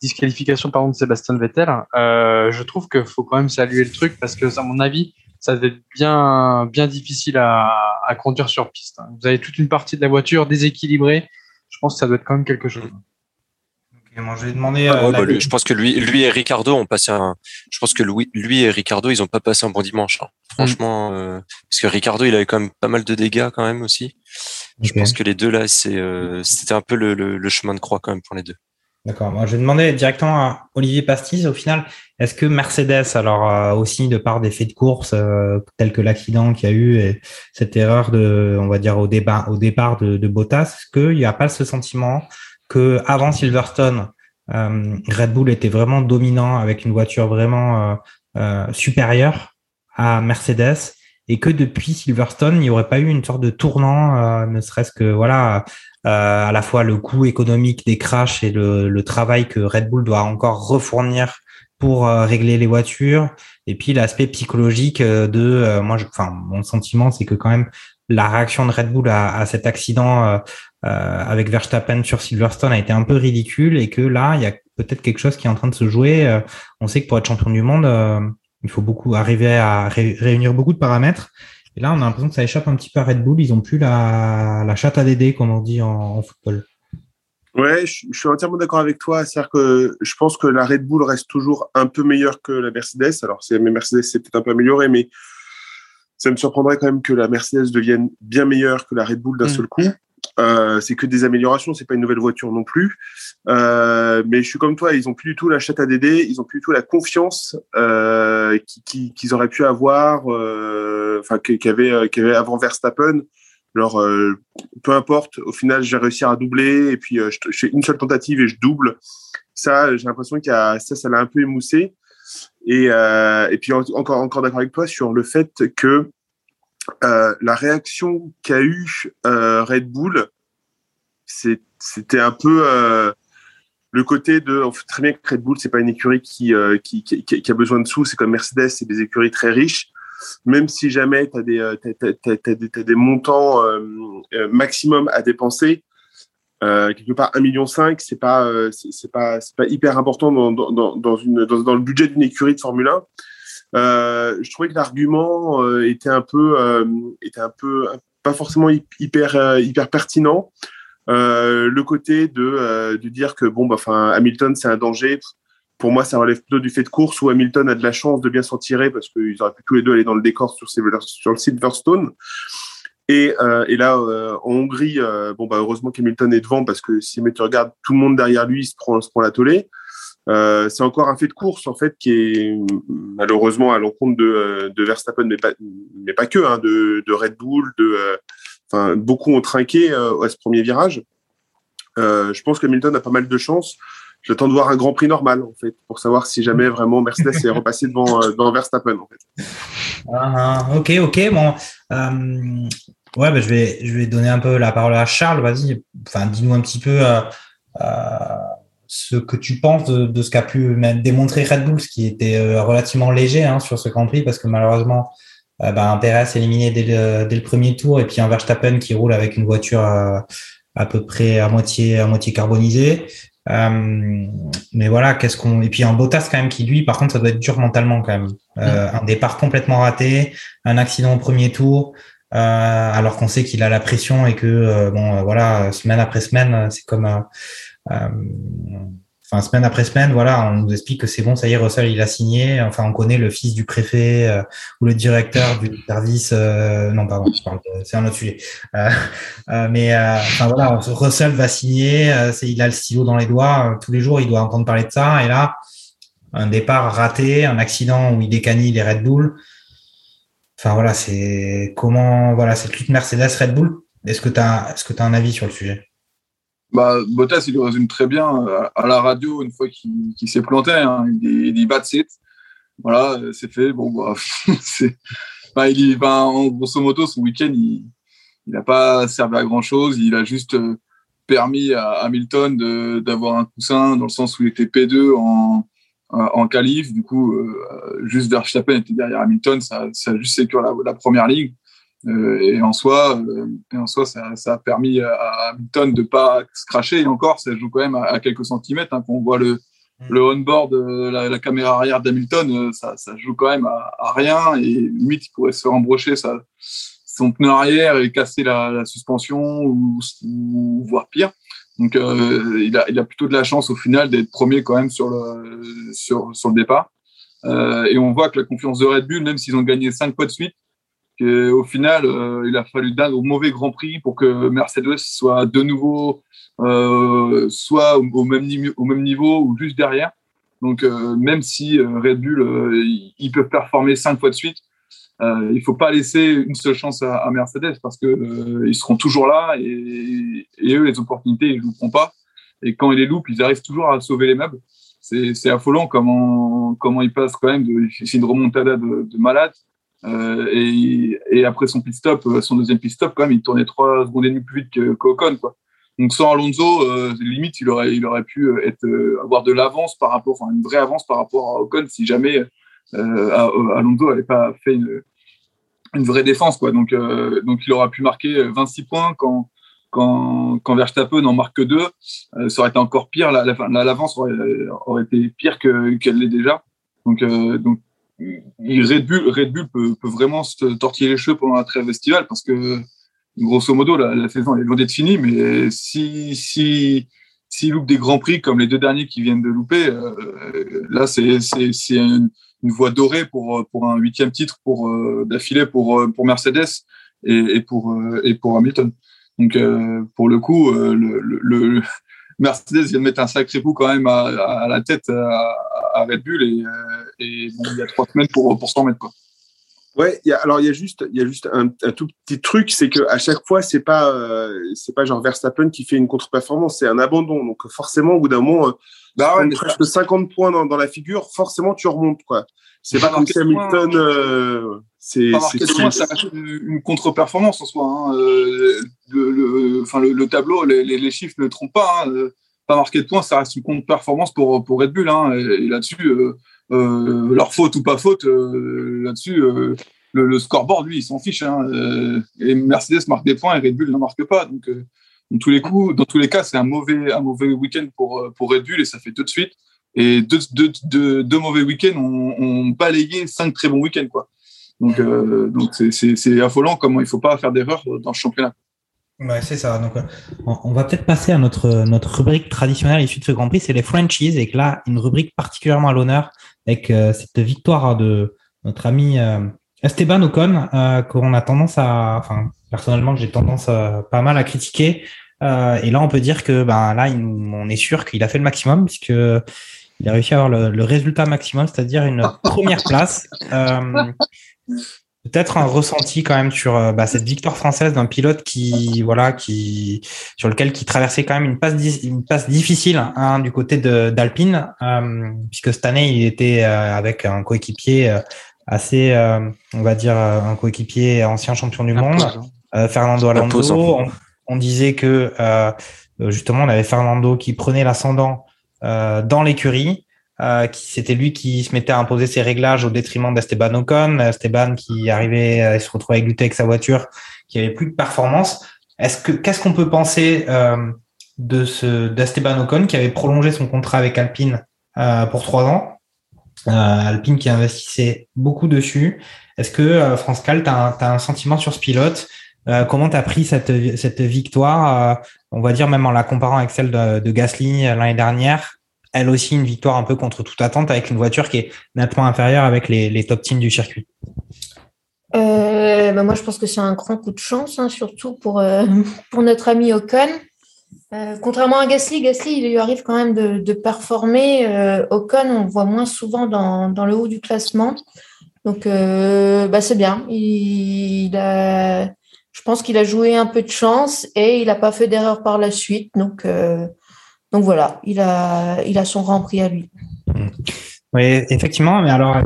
disqualification pardon, de Sébastien Vettel, euh, je trouve qu'il faut quand même saluer le truc parce que, à mon avis, ça va être bien, bien difficile à, à, conduire sur piste. Vous avez toute une partie de la voiture déséquilibrée. Je pense que ça doit être quand même quelque chose. Okay, moi, je vais demander. Ah, ouais, bah, lui, je pense que lui, lui et Ricardo ont passé un. Je pense que lui, lui et Ricardo, ils ont pas passé un bon dimanche. Hein. Franchement, mm. euh, parce que Ricardo, il avait quand même pas mal de dégâts quand même aussi. Okay. Je pense que les deux là, c'est, euh, c'était un peu le, le, le, chemin de croix quand même pour les deux. D'accord. Moi, je vais demander directement à Olivier Pastis. Au final, est-ce que Mercedes, alors euh, aussi de par des faits de course euh, tels que l'accident qu'il y a eu et cette erreur de, on va dire au débat, au départ de, de Bottas, est-ce qu'il n'y a pas ce sentiment que avant Silverstone, euh, Red Bull était vraiment dominant avec une voiture vraiment euh, supérieure à Mercedes et que depuis Silverstone, il n'y aurait pas eu une sorte de tournant, ne serait-ce que voilà euh, à la fois le coût économique des crashs et le, le, travail que Red Bull doit encore refournir pour euh, régler les voitures, et puis l'aspect psychologique euh, de, euh, moi, je, enfin, mon sentiment, c'est que quand même la réaction de Red Bull à, à cet accident euh, avec Verstappen sur Silverstone a été un peu ridicule, et que là, il y a peut-être quelque chose qui est en train de se jouer. on sait que pour être champion du monde, il faut beaucoup arriver à ré réunir beaucoup de paramètres. Et là, on a l'impression que ça échappe un petit peu à Red Bull. Ils ont plus la, la chatte à Dédé, comme on dit en, en football. Ouais, je, je suis entièrement d'accord avec toi. C'est-à-dire que je pense que la Red Bull reste toujours un peu meilleure que la Mercedes. Alors, c'est, mais Mercedes s'est peut-être un peu amélioré, mais ça me surprendrait quand même que la Mercedes devienne bien meilleure que la Red Bull d'un Mm. seul coup. Euh, c'est que des améliorations, c'est pas une nouvelle voiture non plus. Euh, mais je suis comme toi, ils ont plus du tout la chatte à Dédé, ils ont plus du tout la confiance euh, qui- qui- qu'ils auraient pu avoir, euh, enfin qu'- qu'avait euh, qu'avait avant Verstappen. Alors, peu importe, au final, j'ai réussi à doubler et puis je, je fais une seule tentative et je double. Ça, j'ai l'impression qu'il ça, ça l'a un peu émoussé. Et, euh, et puis en- encore, encore d'accord avec toi sur le fait que euh, la réaction qu'a eu euh, Red Bull, c'était un peu le côté de on sait très bien que Red Bull c'est pas une écurie qui, euh, qui, qui, qui a besoin de sous, c'est comme Mercedes, c'est des écuries très riches. Même si jamais tu as des, euh, t'as- t'as- des, montants euh, euh, maximum à dépenser, euh, quelque part 1,5 million, c'est pas, c'est c'est pas, c'est pas hyper important dans, dans, dans, une, dans, dans le budget d'une écurie de Formule 1. Euh, je trouvais que l'argument était un peu, était un peu, pas forcément hy- hyper, hyper pertinent. Euh, le côté de, euh, de dire que bon, bah, Hamilton c'est un danger. Pour moi, ça relève plutôt du fait de course où Hamilton a de la chance de bien s'en tirer parce qu'ils auraient pu tous les deux aller dans le décor sur, sur le Silverstone. Et, euh, et là, en Hongrie, bon, bah, heureusement qu'Hamilton est devant parce que si tu regardes tout le monde derrière lui, il se prend, se prend la tollée. C'est encore un fait de course en fait qui est malheureusement à l'encontre de, de Verstappen, mais pas, mais pas que, hein, de, de Red Bull, de, enfin beaucoup ont trinqué euh, à ce premier virage. Euh, je pense que Hamilton a pas mal de chance. J'attends de voir un Grand Prix normal en fait pour savoir si jamais vraiment Mercedes est repassé devant, euh, devant Verstappen en fait. Ah, ah, ok, ok, bon. euh, ouais, bah, je, vais, je vais donner un peu la parole à Charles. Vas-y, enfin, dis-nous un petit peu euh, euh, ce que tu penses de, de ce qu'a pu démontrer Red Bull, ce qui était relativement léger hein, sur ce Grand Prix, parce que malheureusement, euh, bah, un Perez éliminé dès le, dès le premier tour, et puis un Verstappen qui roule avec une voiture euh, à peu près à moitié, à moitié carbonisée. Euh, mais voilà, qu'est-ce qu'on et puis un Bottas quand même qui lui, par contre, ça doit être dur mentalement quand même. Euh, Un départ complètement raté, un accident au premier tour, euh, alors qu'on sait qu'il a la pression et que bon, voilà, semaine après semaine, c'est comme, enfin semaine après semaine, voilà, on nous explique que c'est bon, ça y est, Russell il a signé. Enfin, on connaît le fils du préfet euh, ou le directeur du service. euh, non, pardon, c'est un autre sujet. Euh, euh, mais euh, enfin voilà, Russell va signer, euh, il a le stylo dans les doigts, tous les jours il doit entendre parler de ça, et là, un départ raté, un accident où il décanille les Red Bull. Enfin voilà, c'est comment voilà, c'est toute Mercedes Red Bull. Est-ce que tu as est-ce que tu as un avis sur le sujet? Bah, Bottas, il le résume très bien euh, à la radio une fois qu'il qu'il s'est planté. Hein. Il dit, that's it. Voilà, euh, c'est fait. Bon, bah, c'est. Bah, il, y- bah, en grosso modo, son week-end, il n'a pas servi à grand chose. Il a juste euh, permis à Hamilton d'avoir un coussin dans le sens où il était P2 en, en qualif. Du coup, euh, juste Verstappen était derrière Hamilton. Ça, ça a juste sécurisé la, la première ligne. Euh, et en soi, euh, et en soi ça, ça a permis à Hamilton de pas se cracher. Et encore, ça joue quand même à, à quelques centimètres. Hein, quand on voit le, le on-board, euh, la, la caméra arrière d'Hamilton, ça, ça joue quand même à, à rien. Et limite, il pourrait se faire embrocher sa, son pneu arrière et casser la, la suspension ou, ou voire pire. Donc, euh, il, a, il a plutôt de la chance au final d'être premier quand même sur le, sur, sur le départ. Euh, et on voit que la confiance de Red Bull, même s'ils ont gagné cinq fois de suite, que, au final, euh, il a fallu d'un au mauvais Grand Prix pour que Mercedes soit de nouveau euh, soit au, au même au même niveau ou juste derrière. Donc, euh, même si Red Bull, ils, peuvent performer cinq fois de suite, il faut pas laisser une seule chance à, Mercedes parce euh, ils seront toujours là et, et eux, les opportunités, ils ne louperont pas. Et quand ils les loupent, ils arrivent toujours à sauver les meubles. C'est affolant comment, comment ils passent quand même. C'est une remontada de malade. Euh, et, après son pit stop, euh, son deuxième pit stop, quand même, il tournait trois secondes et demie plus vite que quoi. Donc sans Alonso, euh, limite, il aurait, il aurait pu avoir de l'avance par rapport, enfin une vraie avance par rapport à Ocon si jamais Alonso n'avait pas fait une, vraie défense, quoi. Donc, donc il aura pu marquer 26 points quand quand, quand Verstappen n'en marque que deux, euh, ça aurait été encore pire. La- la- la- L'avance aurait, aurait été pire que qu'elle l'est déjà. Donc, donc Red Bull, Red Bull peut, vraiment se tortiller les cheveux pendant la trêve estivale parce que grosso modo la, saison est loin d'être finie mais si si s'ils loupent des grands prix comme les deux derniers qui viennent de louper, euh, là c'est une, voie dorée pour pour un huitième titre pour euh, d'affilée pour euh, pour Mercedes et, pour et pour Hamilton. Donc pour le coup, Mercedes vient de mettre un sacré coup quand même à, à la tête à, à Red Bull et, et bon, il y a trois semaines pour pour s'en mettre quoi. Ouais, il y a, alors il y a juste, il y a juste un, un tout petit truc, c'est que à chaque fois, c'est pas, euh, c'est pas genre Verstappen qui fait une contre-performance, c'est un abandon. Donc forcément, au bout d'un moment, euh, Bah ouais, presque 50 points dans, dans la figure, forcément tu remontes quoi. C'est pas comme si. Hamilton, euh, c'est, ça reste une contre-performance en soi. Hein. Euh, Le, le, enfin, le, le tableau, les, chiffres ne trompent pas. Hein. Pas marqué de points, ça reste une contre-performance pour, pour Red Bull. Hein. Et, et là-dessus, leur faute ou pas faute, euh, là-dessus, euh, le, le scoreboard, lui, il s'en fiche. Hein. Euh, et Mercedes marque des points et Red Bull n'en marque pas. Donc, euh, dans tous les coups, dans tous les cas, c'est un mauvais, un mauvais week-end pour, euh, pour Red Bull et ça fait tout de suite. Et deux, deux, deux, mauvais week-ends ont, balayé cinq très bons week-ends, quoi. Donc, euh, donc c'est, affolant comment il faut pas faire d'erreur dans ce championnat. Ouais, c'est ça. Donc, euh, on va peut-être passer à notre, notre rubrique traditionnelle issue de ce Grand Prix, c'est les franchises, et que là, une rubrique particulièrement à l'honneur avec euh, cette victoire de notre ami euh, Esteban Ocon, qu'on a tendance à, enfin, personnellement, j'ai tendance pas mal à critiquer. Et là, on peut dire que, ben, là, on est sûr qu'il a fait le maximum, puisque il a réussi à avoir le, résultat maximum, c'est-à-dire une première place. Peut-être un ressenti quand même sur euh, bah, cette victoire française d'un pilote qui voilà qui sur lequel qui traversait quand même une passe une passe difficile hein, du côté de d'Alpine euh, puisque cette année il était euh, avec un coéquipier euh, assez euh, on va dire un coéquipier ancien champion du monde euh, Fernando Alonso. Imposant. on, on disait que euh, justement on avait Fernando qui prenait l'ascendant euh, dans l'écurie euh, c'était lui qui se mettait à imposer ses réglages au détriment d'Esteban Ocon, Esteban qui arrivait à se retrouver à lutter avec sa voiture, qui avait plus de performance. Est-ce que qu'est-ce qu'on peut penser euh, de ce d'Esteban Ocon qui avait prolongé son contrat avec Alpine euh, pour trois ans, euh, Alpine qui investissait beaucoup dessus. Est-ce que euh, France Cal, tu as, un sentiment sur ce pilote? Euh, Comment tu as pris cette, cette victoire euh, On va dire même en la comparant avec celle de, de Gasly euh, l'année dernière? Elle aussi une victoire un peu contre toute attente avec une voiture qui est nettement inférieure avec les, les top teams du circuit. Euh, bah, moi, je pense que c'est un grand coup de chance, hein, surtout pour, euh, pour notre ami Ocon. Euh, contrairement à Gasly, Gasly, il lui arrive quand même de, de performer. Ocon, on le voit moins souvent dans, dans le haut du classement. Donc, bah, c'est bien. Il, a, je pense qu'il a joué un peu de chance et il n'a pas fait d'erreur par la suite. Donc, donc voilà, il a, il a son grand prix à lui. Oui, effectivement. Mais alors,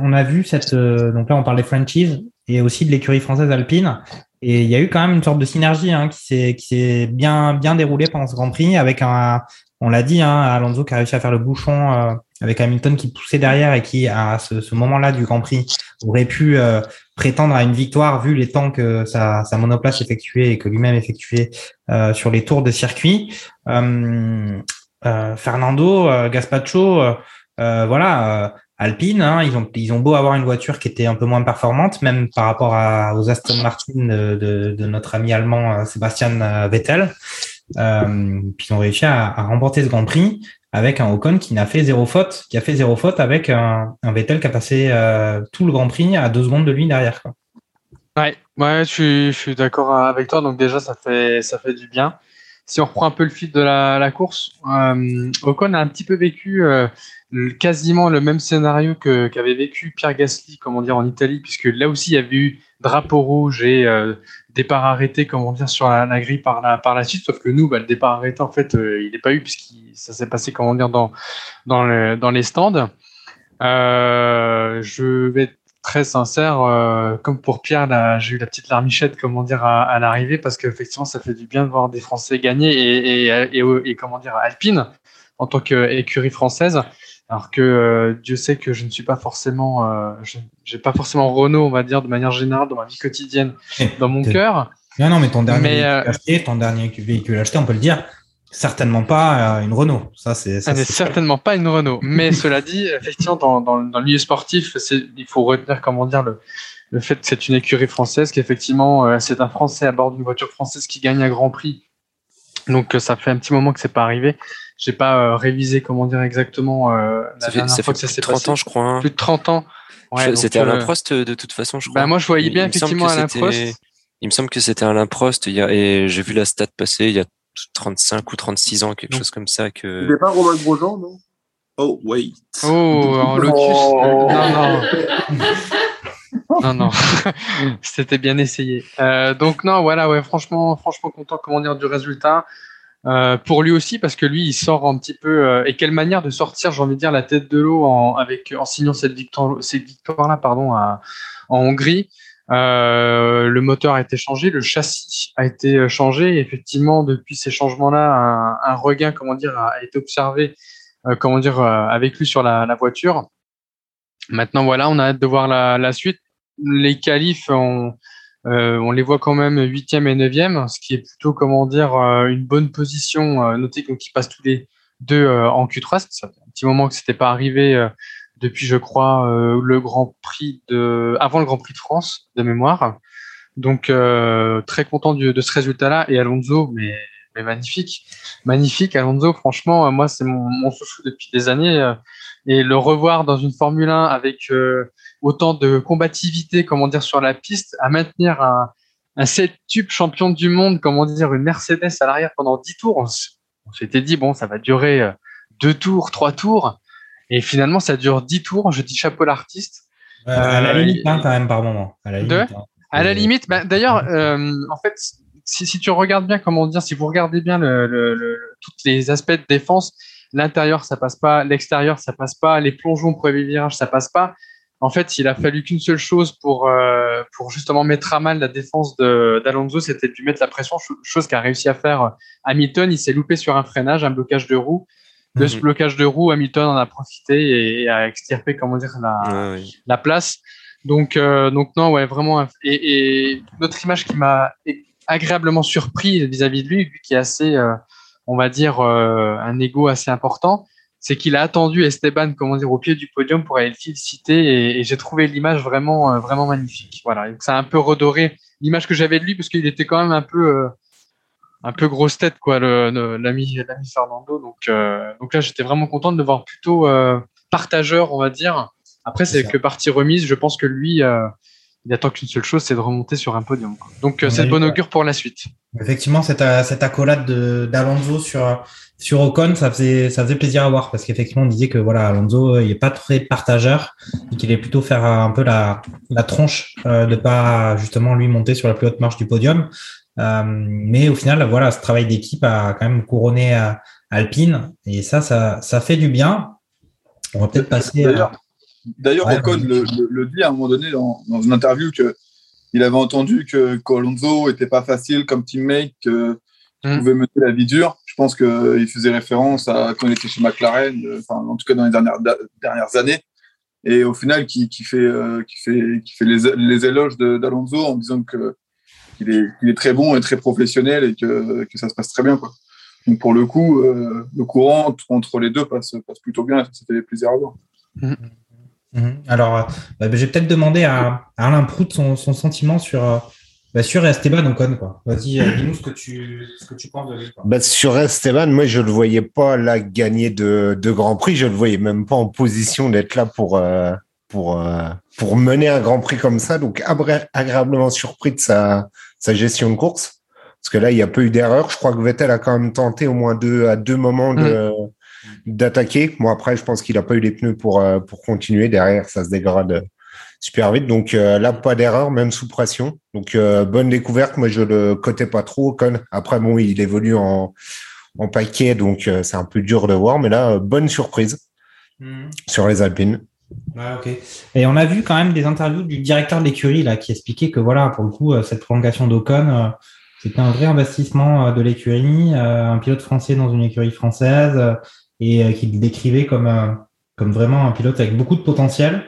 on a vu cette. euh, donc là, on parle des franchises et aussi de l'écurie française alpine. Et il y a eu quand même une sorte de synergie hein, qui s'est qui s'est bien bien déroulée pendant ce Grand Prix avec un. On l'a dit, hein, Alonso qui a réussi à faire le bouchon euh, avec Hamilton qui poussait derrière et qui à ce, ce moment-là du Grand Prix aurait pu euh, prétendre à une victoire vu les temps que sa, sa monoplace effectuait et que lui-même effectuait euh, sur les tours de circuit. Euh, euh, Fernando euh, Gaspacho, voilà, Alpine, hein, ils ont ils ont beau avoir une voiture qui était un peu moins performante, même par rapport à, aux Aston Martin de, notre ami allemand Sébastien Vettel. Ils ont réussi à, remporter ce Grand Prix avec un Ocon qui n'a fait zéro faute, qui a fait zéro faute avec un, Vettel qui a passé tout le Grand Prix à deux secondes de lui derrière. Quoi. Ouais, ouais, je suis, suis d'accord avec toi. Donc déjà, ça fait, ça fait du bien. Si on reprend un peu le fil de la, la course, euh, Ocon a un petit peu vécu euh, quasiment le même scénario que qu'avait vécu Pierre Gasly, comment dire, en Italie, puisque là aussi il y avait eu drapeau rouge et euh, départ arrêté, comment dire, sur la, grille par la par la suite. Sauf que nous, bah, le départ arrêté, en fait, euh, il n'est pas eu puisque ça s'est passé, comment dire, dans dans, le, dans les stands. Je vais très sincère, euh, comme pour Pierre, là, j'ai eu la petite larmichette, comment dire, à, à l'arrivée, parce qu'effectivement, ça fait du bien de voir des Français gagner et, et, et, et comment dire, Alpine en tant qu'écurie française. Alors que euh, Dieu sait que je ne suis pas forcément, euh, je j'ai pas forcément Renault, on va dire, de manière générale dans ma vie quotidienne, dans mon cœur. Non, non, mais ton dernier Mais, véhicule acheté, ton dernier véhicule acheté, on peut le dire, certainement pas euh, une Renault. Ça, c'est. ça, Ça n'est c'est- certainement pas une Renault. Mais cela dit, effectivement, dans, dans, dans le milieu sportif, il faut retenir comment dire le, le fait que c'est une écurie française, qu'effectivement, euh, c'est un Français à bord d'une voiture française qui gagne un Grand Prix. Donc ça fait un petit moment que c'est pas arrivé. J'ai pas révisé comment dire exactement la ça fait, ça fait plus de 30 ans, je crois. Hein. Plus de 30 ans. Ouais, c'était Alain Prost de toute façon, je crois. Bah, moi, je voyais bien effectivement Alain Prost. Il me semble que c'était Alain Prost. Il y a, et j'ai vu la stat passer il y a 35 ou 36 ans, quelque chose comme ça. Que... C'était pas Romain Grosjean, non? Oh, wait. Oh, en Lotus. Oh. Non, non. non, non. C'était bien essayé. Euh, donc, non, voilà, ouais, franchement, franchement content, comment dire, du résultat. Euh, pour lui aussi, parce que lui, il sort un petit peu. Euh, et quelle manière de sortir, j'ai envie de dire, la tête de l'eau en, avec, en signant cette victoire, cette victoire-là, pardon, à, en Hongrie. Euh, le moteur a été changé, le châssis a été changé. Effectivement, depuis ces changements-là, un, un, regain, comment dire, a été observé, euh, comment dire, euh, avec lui sur la, la, voiture. Maintenant, voilà, on a hâte de voir la, la suite. Les qualifs, on, euh, on les voit quand même huitième et neuvième, ce qui est plutôt, comment dire, euh, une bonne position. Notez qu'ils passent tous les deux en Q3. Ça fait un petit moment que c'était pas arrivé depuis, je crois, le Grand Prix de, avant le Grand Prix de France de mémoire. Donc très content de, de ce résultat-là. Et Alonso, mais, mais, magnifique, magnifique. Alonso, franchement, moi c'est mon, mon chouchou depuis des années. et le revoir dans une Formule 1 avec autant de combativité, comment dire, sur la piste, à maintenir un, un tube champion du monde, comment dire, une Mercedes à l'arrière pendant 10 tours. On, s'était dit, bon, ça va durer euh, deux tours, trois tours. Et finalement, ça dure 10 tours. Je dis chapeau l'artiste. À la euh, limite, hein, quand même, par moment. À la limite. Hein. À la limite, bah, d'ailleurs, euh, en fait, si, si, tu regardes bien, comment dire, si vous regardez bien le, le, le, tous les aspects de défense, l'intérieur, ça passe pas, l'extérieur, ça passe pas, les plongeons premier virage, ça passe pas en fait, il a fallu qu'une seule chose pour, euh, pour justement mettre à mal la défense d'Alonso, c'était de lui mettre la pression, chose qu'a réussi à faire Hamilton. Il s'est loupé sur un freinage, un blocage de roue. De ce mhm. blocage de roue, Hamilton en a profité et, a extirpé, comment dire, la, la place. Donc, euh, donc non, ouais, vraiment. Et, et notre image qui m'a agréablement surpris vis-à-vis de lui, lui qui est assez, euh, on va dire, euh, un ego assez important, c'est qu'il a attendu Esteban, comment dire, au pied du podium pour aller le féliciter et, et j'ai trouvé l'image vraiment, vraiment magnifique. Voilà, ça a un peu redoré l'image que j'avais de lui parce qu'il était quand même un peu, un peu grosse tête, quoi, l'ami, l'ami Fernando. Donc, euh, donc là, j'étais vraiment content de le voir plutôt euh, partageur, on va dire. Après, c'est que partie remise. Je pense que lui, euh, il attend qu'une seule chose, c'est de remonter sur un podium. Quoi. Donc, c'est de bon augure pour la suite. Effectivement, cette, cette accolade d'Alonso sur sur Ocon, ça faisait, ça faisait plaisir à voir parce qu'effectivement, on disait que voilà, Alonso, il est pas très partageur et qu'il est plutôt faire un peu la, la tronche euh, de pas justement lui monter sur la plus haute marche du podium. Euh, mais au final, voilà, ce travail d'équipe a quand même couronné à euh, Alpine et ça, ça, ça fait du bien. On va peut-être passer. D'ailleurs, ouais, Ocon le, le, le, dit à un moment donné dans, dans une interview que il avait entendu que qu'Alonso était pas facile comme teammate, que mm. pouvait mener la vie dure je pense qu'il faisait référence à quand il était chez McLaren, euh, enfin, en tout cas dans les dernières, dernières années. Et au final, qui, qui fait, euh, qui fait, qui fait les, les éloges d'Alonso en disant que qu'il est, qu est, très bon et très professionnel et que, que ça se passe très bien. Quoi. Donc pour le coup, euh, le courant entre les deux passe, passe plutôt bien. Ça fait plaisir à voir. Mmh. Mmh. Alors, bah, j'ai peut-être demandé à, à Alain Prout son, son sentiment sur bah, sur Esteban Ocon. Vas-y, euh, dis-nous ce que tu, ce que tu penses de lui. Quoi. Bah, sur Esteban, moi, je le voyais pas là gagner de, de Grand Prix. Je le voyais même pas en position d'être là pour, euh, pour, euh, pour mener un Grand Prix comme ça. Donc, agréablement surpris de sa, sa gestion de course. Parce que là, il n'y a pas eu d'erreur. Je crois que Vettel a quand même tenté au moins deux, à deux moments de, mmh. d'attaquer. Moi, après, je pense qu'il n'a pas eu les pneus pour, euh, pour continuer. Derrière, ça se dégrade super vite. Donc euh, là, pas d'erreur, même sous pression. Donc euh, bonne découverte. Moi, je le cotais pas trop. Après, bon, il évolue en, en paquet, donc euh, c'est un peu dur de voir. Mais là, bonne surprise mmh. sur les Alpines. Ouais, ok. Et on a vu quand même des interviews du directeur de l'écurie là qui expliquait que voilà, pour le coup, cette prolongation d'Ocon, c'était un vrai investissement de l'écurie, un pilote français dans une écurie française, et qu'il décrivait comme comme vraiment un pilote avec beaucoup de potentiel.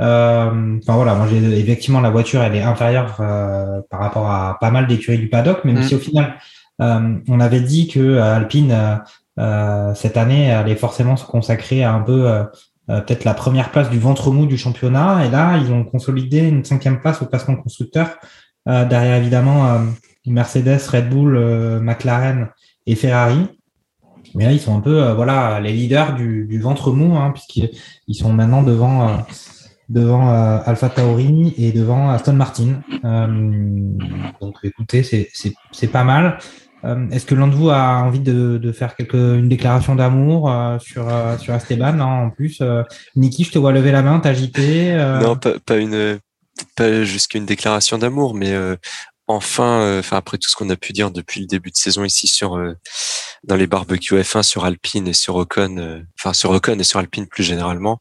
Euh, enfin voilà, moi j'ai effectivement la voiture, elle est inférieure euh, par rapport à pas mal d'écuries du paddock, même mmh. si au final euh, on avait dit que Alpine cette année allait forcément se consacrer à un peu peut-être la première place du ventre mou du championnat, et là ils ont consolidé une cinquième place au classement constructeur derrière évidemment Mercedes, Red Bull, McLaren et Ferrari. Mais là, ils sont un peu voilà les leaders du, du ventre mou, hein, puisqu'ils sont maintenant devant devant euh, Alpha Tauri et devant Aston Martin. donc écoutez, c'est pas mal. Est-ce que l'un de vous a envie de, de faire quelque, une déclaration d'amour sur, sur Esteban En plus, Niki, je te vois lever la main, t'agiter. Non, pas, pas une, pas jusqu'à une déclaration d'amour, mais enfin, euh, enfin après tout ce qu'on a pu dire depuis le début de saison ici sur euh, dans les barbecues F1 sur Alpine et sur Ocon, euh, enfin sur Ocon et sur Alpine plus généralement,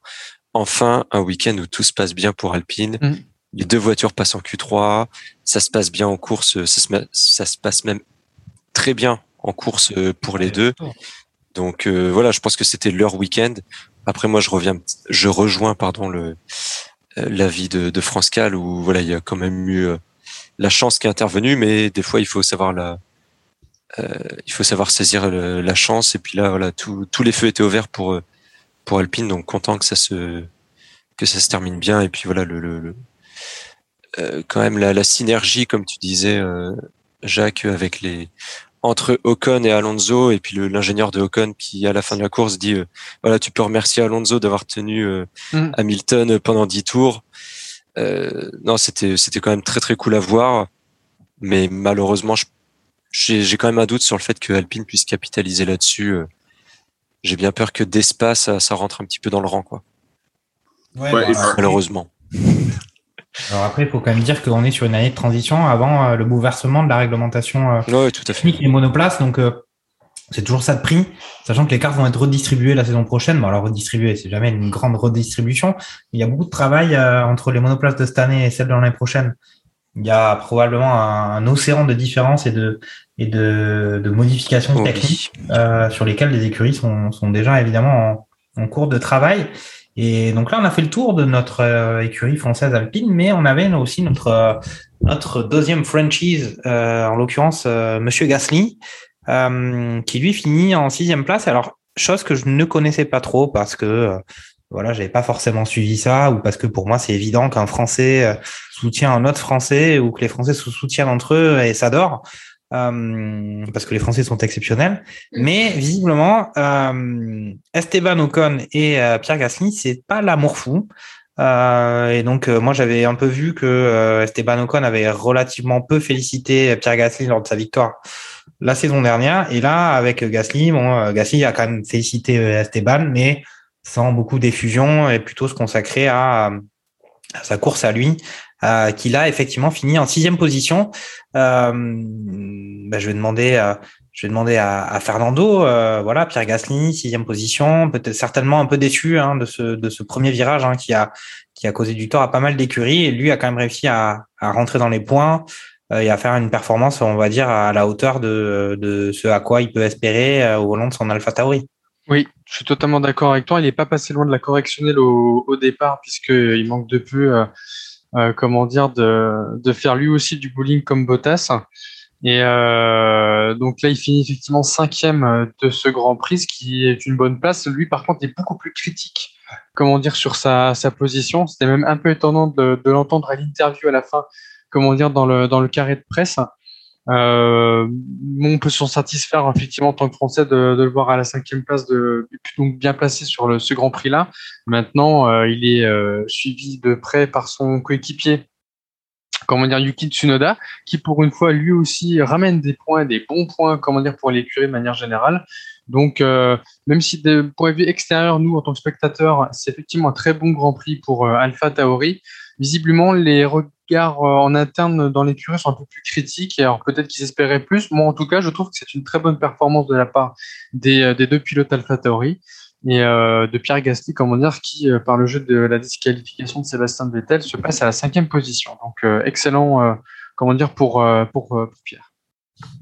enfin un week-end où tout se passe bien pour Alpine. Mm. Les deux voitures passent en Q3, ça se passe bien en course, ça se, ça se passe même très bien en course pour les deux. Donc voilà, je pense que c'était leur week-end. Après moi je reviens, je rejoins pardon le l'avis de, de France Cal où voilà il y a quand même eu la chance qui est intervenue, mais des fois il faut savoir la, euh, il faut savoir saisir la chance. Et puis là, voilà, tous les feux étaient ouverts pour pour Alpine, donc content que ça se que ça se termine bien. Et puis voilà, le, le, euh, quand même la, la, synergie, comme tu disais, euh, Jacques, avec les entre Ocon et Alonso, et puis l'ingénieur de Ocon qui à la fin de la course dit voilà, tu peux remercier Alonso d'avoir tenu mm. Hamilton pendant 10 tours. Euh, non, c'était c'était quand même très très cool à voir, mais malheureusement, j'ai quand même un doute sur le fait que Alpine puisse capitaliser là-dessus. Euh. J'ai bien peur que d'espace, ça, ça, rentre un petit peu dans le rang, quoi. Ouais, malheureusement. Alors après, il faut quand même dire qu'on est sur une année de transition avant euh, le bouleversement de la réglementation ouais, tout à fait. et monoplace. Donc, c'est toujours ça de prix, sachant que les cartes vont être redistribuées la saison prochaine. Bon, alors redistribuées, c'est jamais une grande redistribution. Il y a beaucoup de travail euh, entre les monoplaces de cette année et celles de l'année prochaine. Il y a probablement un, océan de différences et de et de, de modifications oh techniques euh, sur lesquelles les écuries sont, sont déjà évidemment en, en, cours de travail. Et donc là, on a fait le tour de notre euh, écurie française alpine, mais on avait aussi notre notre deuxième franchise, en l'occurrence Monsieur Gasly, euh, qui lui finit en sixième place. Alors, chose que je ne connaissais pas trop parce que euh, voilà, j'avais pas forcément suivi ça ou parce que pour moi c'est évident qu'un Français euh, soutient un autre Français ou que les Français se soutiennent entre eux et s'adorent. Euh, parce que les Français sont exceptionnels. Mais visiblement, euh, Esteban Ocon et Pierre Gasly, c'est pas l'amour fou. et donc, moi, j'avais un peu vu que Esteban Ocon avait relativement peu félicité Pierre Gasly lors de sa victoire la saison dernière. Et là, avec Gasly, bon, euh, Gasly a quand même félicité euh, Esteban, mais sans beaucoup d'effusion et plutôt se consacrer à, sa course à lui, euh, qu'il a effectivement fini en sixième position. Euh, bah, je vais demander, je vais demander à, Fernando, voilà, Pierre Gasly, sixième position, peut-être certainement un peu déçu hein, de ce de ce premier virage hein, qui a qui a causé du tort à pas mal d'écuries et lui a quand même réussi à, à rentrer dans les points, euh, et à faire une performance, on va dire, à la hauteur de, de ce à quoi il peut espérer euh, au volant de son Alpha Tauri. Oui, je suis totalement d'accord avec toi. Il n'est pas passé loin de la correctionnelle au, au départ, puisqu'il manque de peu, euh, euh, comment dire, de, de, faire lui aussi du bowling comme Bottas. Et euh, donc là, il finit effectivement cinquième de ce Grand Prix, ce qui est une bonne place. Lui, par contre, est beaucoup plus critique, comment dire, sur sa, sa position. C'était même un peu étonnant de, de l'entendre à l'interview à la fin comment dire, dans le, dans le carré de presse. Euh, on peut s'en satisfaire effectivement en tant que Français de, le voir à la cinquième place, de, donc bien placé sur le, ce Grand Prix-là. Maintenant, euh, il est euh, suivi de près par son coéquipier, comment dire, Yuki Tsunoda, qui pour une fois lui aussi ramène des points, des bons points, comment dire, pour l'écurie de manière générale. Donc, même si de point de vue extérieur, nous, en tant que spectateurs, c'est effectivement un très bon Grand Prix pour Alpha Tauri, visiblement, les, regards euh, en interne dans l'écurie sont un peu plus critiques. Alors peut-être qu'ils espéraient plus. Moi, en tout cas, je trouve que c'est une très bonne performance de la part des, euh, des deux pilotes AlphaTauri et euh, de Pierre Gasly, comment dire, qui, euh, par le jeu de la disqualification de Sébastien Vettel, se passe à la cinquième position. Donc, excellent, comment dire, pour, pour, pour Pierre.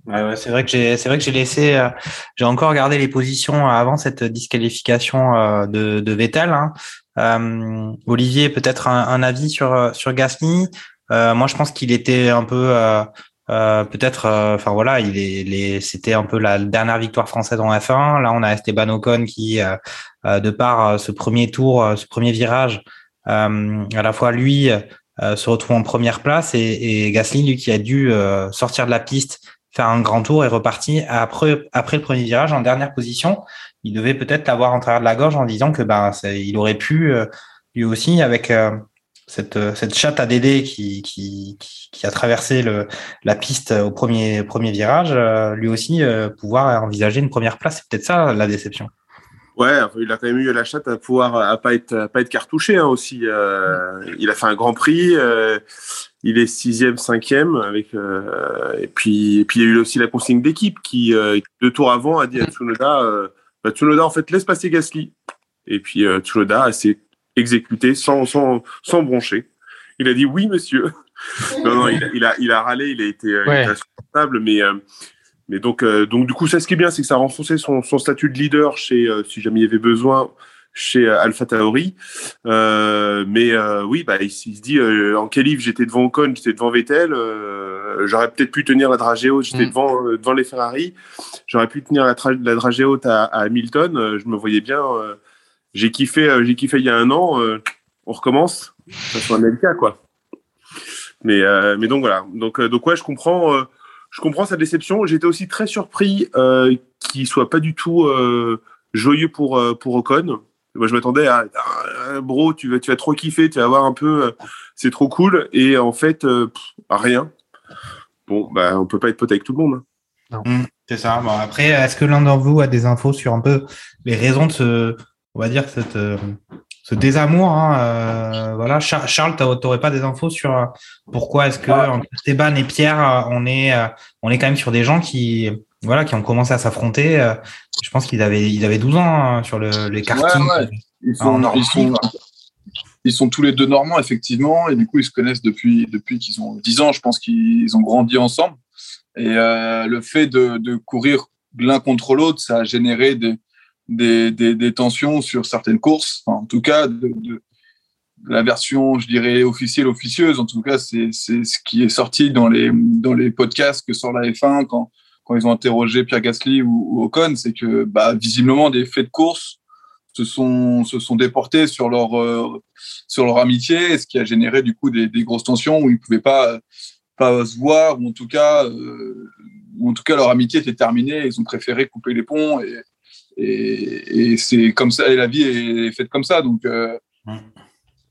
Ouais, ouais, c'est vrai que j'ai, c'est vrai que j'ai laissé, j'ai encore regardé les positions avant cette disqualification de, de Vettel. Hein. Euh, Olivier, peut-être un, un, avis sur sur Gasly? Euh, moi, je pense qu'il était un peu euh, euh peut-être, euh, enfin voilà, il est, c'était un peu la dernière victoire française en F1. Là, on a Esteban Ocon qui, de par ce premier tour, ce premier virage, à la fois lui se retrouve en première place et, et Gasly, lui, qui a dû sortir de la piste faire un grand tour et reparti après, après le premier virage en dernière position. Il devait peut-être l'avoir en travers de la gorge en disant que ben, il aurait pu euh, lui aussi avec euh, cette, euh, cette chatte à Dédé qui, a traversé la piste au premier, premier virage, lui aussi pouvoir envisager une première place. C'est peut-être ça la déception. Ouais, il a quand même eu la chatte à pouvoir à pas être à pas être cartouché hein, aussi. Euh, il a fait un Grand Prix, euh, il est sixième, cinquième avec euh, et puis et puis il y a eu aussi la consigne d'équipe qui deux tours avant a dit à Tsunoda, bah, Tsunoda en fait laisse passer Gasly et puis Tsunoda s'est exécuté sans sans sans broncher. Il a dit oui monsieur. non non il a, il a, il a râlé, il a été, ouais. il mais mais donc, euh, donc du coup, ça, ce qui est bien, c'est que ça a renforcé son, son statut de leader chez, euh, si jamais il y avait besoin, chez euh, Alpha Tauri. mais oui, bah, il, se dit, en qualif, j'étais devant Ocon, j'étais devant Vettel, j'aurais peut-être pu tenir la dragée haute, j'étais mm. devant, devant les Ferrari, j'aurais pu tenir la, la dragée haute à, à Hamilton, je me voyais bien. J'ai kiffé, j'ai kiffé il y a un an, on recommence, ça soit un LK, quoi. Mais, mais donc voilà. Donc, ouais, je comprends je comprends sa déception. J'étais aussi très surpris euh, qu'il soit pas du tout euh, joyeux pour euh, pour Ocon. Moi, je m'attendais à, bro, tu vas tu vas trop kiffer, tu vas voir un peu, euh, c'est trop cool. Et en fait, euh, rien. Bon, bah, on peut pas être pote avec tout le monde. Hein. C'est ça. Bon, après, est-ce que l'un d'entre vous a des infos sur un peu les raisons de ce, on va dire cette ce désamour. Hein, euh, voilà, Charles, tu n'aurais pas des infos sur euh, pourquoi est-ce que entre Esteban et Pierre, euh, on est, on est quand même sur des gens qui, voilà, qui ont commencé à s'affronter. Je pense qu'ils avaient, ils avaient 12 ans hein, sur le, les kartings. Ils, sont, ils, sont, ils, sont, tous les deux normands, effectivement, et du coup, ils se connaissent depuis, depuis qu'ils ont 10 ans. Je pense qu'ils ont grandi ensemble. Et le fait de, de courir l'un contre l'autre, ça a généré des, des, tensions sur certaines courses. en tout cas, la version, je dirais, officielle, officieuse. En tout cas, c'est ce qui est sorti dans les, podcasts que sort la F1 quand, ils ont interrogé Pierre Gasly ou, Ocon. C'est que, bah, visiblement, des faits de course se sont, déportés sur leur, euh, sur leur amitié, ce qui a généré, du coup, des, grosses tensions où ils ne pouvaient pas, se voir, ou en tout cas, euh, en tout cas, leur amitié était terminée. Ils ont préféré couper les ponts et, et, et c'est comme ça, et la vie est faite comme ça. Donc, euh,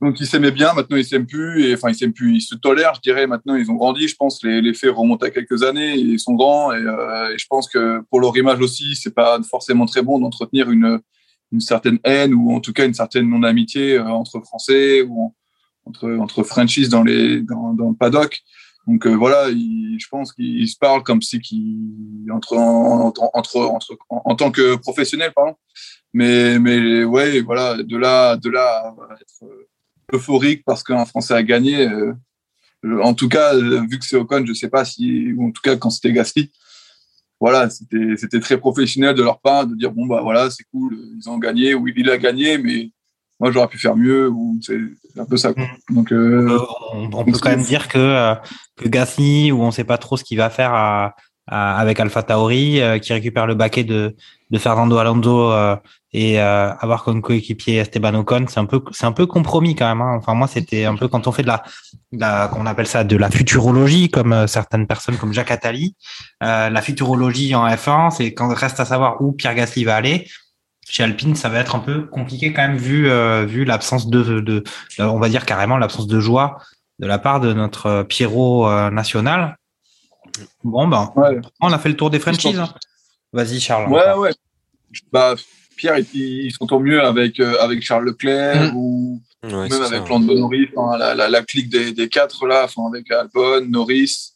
donc ils s'aimaient bien, maintenant ils s'aiment plus, et enfin ils s'aiment plus, ils se tolèrent, je dirais. Maintenant ils ont grandi, je pense. Les, les faits remontent à quelques années, ils sont grands, et, euh, et, je pense que pour leur image aussi, c'est pas forcément très bon d'entretenir une, une certaine haine ou en tout cas une certaine non-amitié euh, entre Français ou entre entre Frenchies dans les dans, dans le paddock. Donc euh, voilà, je pense qu'ils se parlent comme si qu'ils entre entre, entre, en, tant que professionnel, pardon. Mais mais ouais, voilà, de là de là être euphorique parce qu'un Français a gagné. Euh, en tout cas, vu que c'est Ocon, je sais pas si, ou en tout cas quand c'était Gasly, voilà, c'était c'était très professionnel de leur part de dire bon bah voilà, c'est cool, ils ont gagné ou il a gagné, mais moi j'aurais pu faire mieux ou c'est un peu ça. Mm. Donc euh, on, peut quand même dire que euh, que Gasly ou on sait pas trop ce qu'il va faire à, avec Alpha Tauri euh, qui récupère le baquet de de Fernando Alonso et avoir comme coéquipier Esteban Ocon, c'est un peu c'est un peu compromis quand même. Hein. Enfin moi c'était un peu quand on fait de la, la qu'on appelle ça de la futurologie comme certaines personnes comme Jacques Attali. la futurologie en F1, c'est quand reste à savoir où Pierre Gasly va aller chez Alpine, ça va être un peu compliqué quand même vu euh, vu l'absence de, de, on va dire carrément l'absence de joie de la part de notre Pierrot euh, national. Bon ben, on a fait le tour des franchises. Hein. Vas-y Charles. Ouais ouais. Bah, Pierre, il, s'entend mieux avec euh, avec Charles Leclerc mm. ou même avec Lando Norris, la, la, la, clique des, des quatre là, avec Albon, Norris,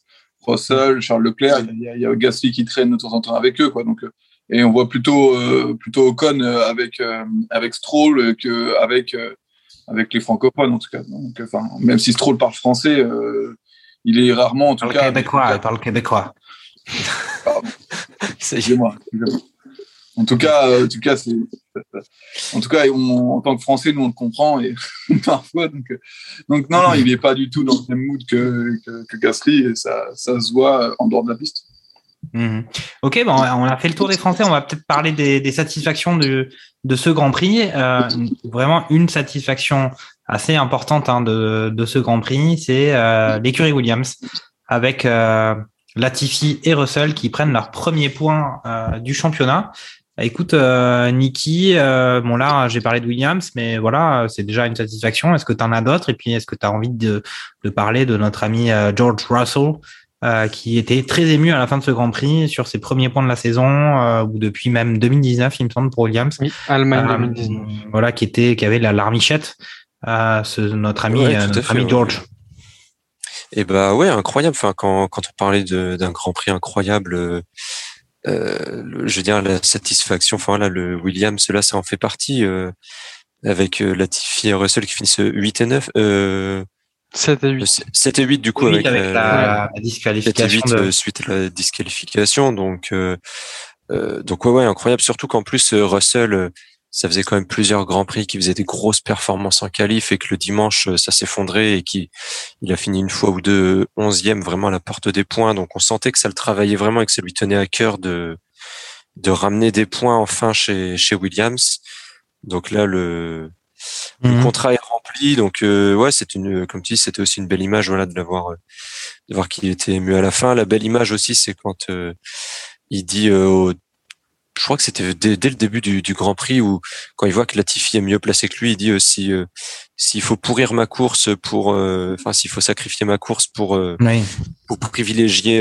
Russell, Charles Leclerc. Il y, a, il y a Gasly qui traîne de temps en temps avec eux quoi. Donc et on voit plutôt euh, plutôt Ocon euh, avec euh, avec Stroll que avec avec les francophones en tout cas. Donc, enfin, même si Stroll parle français, il est rarement en tout cas. Québécois, il parle québécois. C'est moi. En tout cas, en tout cas, c'est, en tout cas, en tant que Français, nous on le comprend et parfois, donc, donc non, non, il n'est pas du tout dans le même mood que, que, que Gasly et ça, ça se voit en dehors de la piste. Mhm. Ok, bon, on a fait le tour des Français. On va peut-être parler des, satisfactions de, de ce Grand Prix. Euh, vraiment une satisfaction assez importante hein, de, de ce Grand Prix, c'est euh, l'écurie Williams avec euh, Latifi et Russell qui prennent leur premier point euh, du championnat. Écoute, euh, Niki, euh, bon là, j'ai parlé de Williams, mais voilà, c'est déjà une satisfaction. Est-ce que tu en as d'autres? Et puis, est-ce que tu as envie de, de, parler de notre ami George Russell, euh, qui était très ému à la fin de ce Grand Prix sur ses premiers points de la saison, euh, ou depuis même 2019, il me semble, pour Williams. Oui, Allemagne 2019. Voilà, qui était, qui avait la larmichette, ce, notre ami, Ouais, tout à notre fait, ami ouais. George. Et bah ouais, incroyable. Enfin, quand, quand on parlait d'un Grand Prix incroyable, euh, euh, le- je veux dire la satisfaction. Enfin là, le Williams, là, ça en fait partie. euh, avec euh, Latifi et Russell qui finissent 8 et 9. Euh, 7 et 8. 7 et 8 du coup avec, avec euh, la, la 7 et disqualification. 8 de- euh, suite à la disqualification. Donc, euh, euh, donc ouais, ouais, incroyable. Surtout qu'en plus euh, Russell, ça faisait quand même plusieurs grands prix qui faisaient des grosses performances en qualif et que le dimanche ça s'effondrait et qu'il il a fini une fois ou deux onzième vraiment à la porte des points. Donc on sentait que ça le travaillait vraiment et que ça lui tenait à cœur de de ramener des points enfin chez chez Williams. Donc là le le Mhm. contrat est rempli, donc euh, ouais, c'est une, comme tu dis, c'était aussi une belle image, voilà, de l'avoir, euh, de voir qu'il était ému à la fin. La belle image aussi, c'est quand euh, il dit, euh, au- je crois que c'était dès, dès le début du, du Grand Prix où quand il voit que Latifi est mieux placé que lui, il dit euh, si euh, s'il faut pourrir ma course pour, euh, enfin s'il faut sacrifier ma course pour euh, Oui. pour privilégier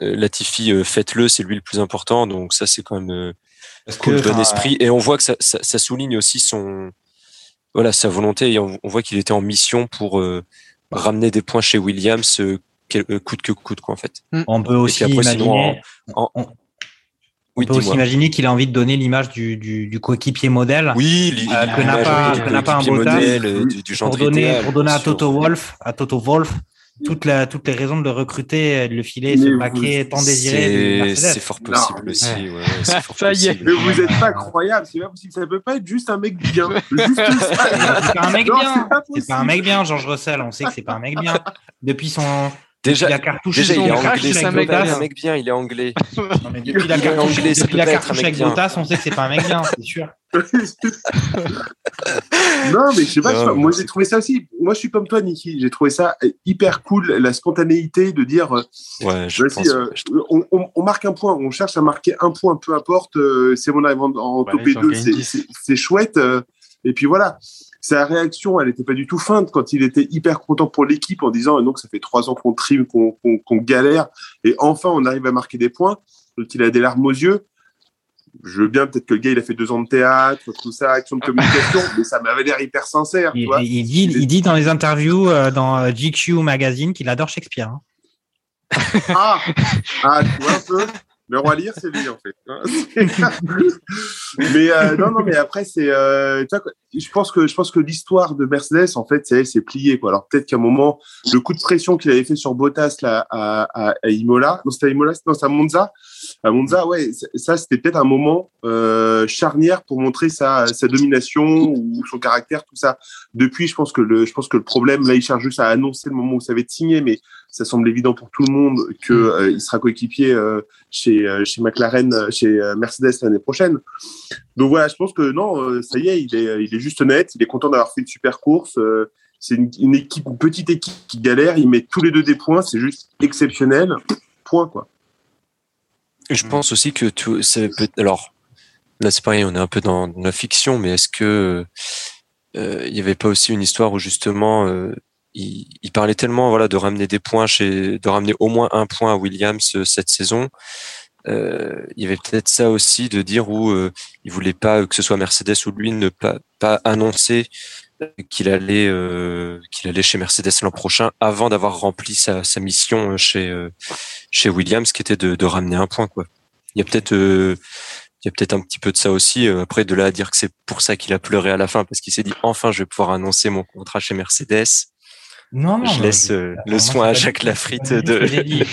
Latifi, euh, faites-le, c'est lui le plus important. Donc ça, c'est quand même euh, Parce cool, que, bon enfin, esprit. Et on voit que ça, ça, ça souligne aussi son, voilà, sa volonté. Et on, on voit qu'il était en mission pour euh, ramener des points chez Williams, euh, quel- euh, coûte que coûte, quoi, en fait. On peut aussi après, sinon, imaginer, en- on, Oui, on peut aussi imaginer qu'il a envie de donner l'image du, du, du coéquipier modèle. Oui, Euh, que n'a pas- oui, que n'a pas un modèle, du, du genre pour donner, idéal, pour donner bien à. Toto Wolf, à Toto Wolf, toute la, toutes les raisons de le recruter, de le filer, ce paquet tant désiré C'est fort possible aussi. Ouais, fort Ça y est. possible. Mais vous êtes pas croyable, c'est pas possible. Ça peut pas être juste un mec bien. Juste ça. C'est pas un mec Non, bien. c'est pas pas un mec bien, George Russell. On sait que c'est pas un mec bien. Depuis son, Déjà, depuis la cartouche déjà, il est son crash, anglais. c'est C'est un mec bien. un mec bien, il est anglais. Non, mais depuis la Il est cartouche, anglais, ça depuis peut la cartouche avec. Bottas, on sait que c'est pas un mec bien, c'est sûr. Non, mais je sais pas, Non, je sais pas. mais moi j'ai trouvé ça aussi. Moi je suis comme toi, Niki. J'ai trouvé ça hyper cool, la spontanéité de dire euh, Ouais, je pense. euh, je- on, on- on marque un point, on cherche à marquer un point, peu importe. euh, c'est mon arrive en, en Bah, top ils en 2, gagnent c'est- 10. c'est c'est chouette. euh, et puis voilà. Sa réaction, elle n'était pas du tout feinte quand il était hyper content pour l'équipe en disant donc ça fait trois ans qu'on trime, qu'on galère et enfin on arrive à marquer des points. Donc il a des larmes aux yeux. Je veux bien peut-être que le gars il a fait deux ans de théâtre, tout ça, action de communication, mais ça m'avait l'air hyper sincère. tu Il, vois. il dit, il dit dans les interviews euh, dans euh, GQ Magazine qu'il adore Shakespeare. hein. Ah, ah, tu vois un peu. Le roi lire, c'est lui en fait. hein. mais euh, non, non, mais après c'est, euh, je pense que je pense que l'histoire de Mercedes en fait, c'est c'est plié quoi. Alors peut-être qu'à un moment, le coup de pression qu'il avait fait sur Bottas là à, à, Imola, non c'était Imola, non c'est à Monza, à Monza, ouais, ça c'était peut-être un moment euh, charnière pour montrer sa, sa domination ou son caractère, tout ça. Depuis, je pense que le, je pense que le problème là, il cherche juste à annoncer le moment où ça va être signé, mais ça semble évident pour tout le monde que euh, il sera coéquipier euh, chez euh, chez McLaren, euh, chez euh, Mercedes l'année prochaine. Donc voilà, je pense que non, euh, ça y est, il est il est juste honnête, il est content d'avoir fait une super course. euh, c'est une, une équipe, une petite équipe qui galère, il met tous les deux des points, c'est juste exceptionnel. Point quoi. Je pense aussi que tout, c'est peut alors là c'est pareil, on est un peu dans, dans la fiction, mais est-ce que euh, il y avait pas aussi une histoire où justement euh, il, il parlait tellement voilà de ramener des points chez, de ramener au moins un point à Williams euh, cette saison. Euh, il y avait peut-être ça aussi de dire où euh, il voulait pas que ce soit Mercedes ou lui ne pas pas annoncer qu'il allait euh, qu'il allait chez Mercedes l'an prochain avant d'avoir rempli sa, sa mission euh, chez euh, chez Williams qui était de, de ramener un point quoi. Il y a peut-être euh, il y a peut-être un petit peu de ça aussi euh, après de là à dire que c'est pour ça qu'il a pleuré à la fin parce qu'il s'est dit enfin je vais pouvoir annoncer mon contrat chez Mercedes. Non, non. je laisse le soin à Jacques Lafritte de J'ai dit,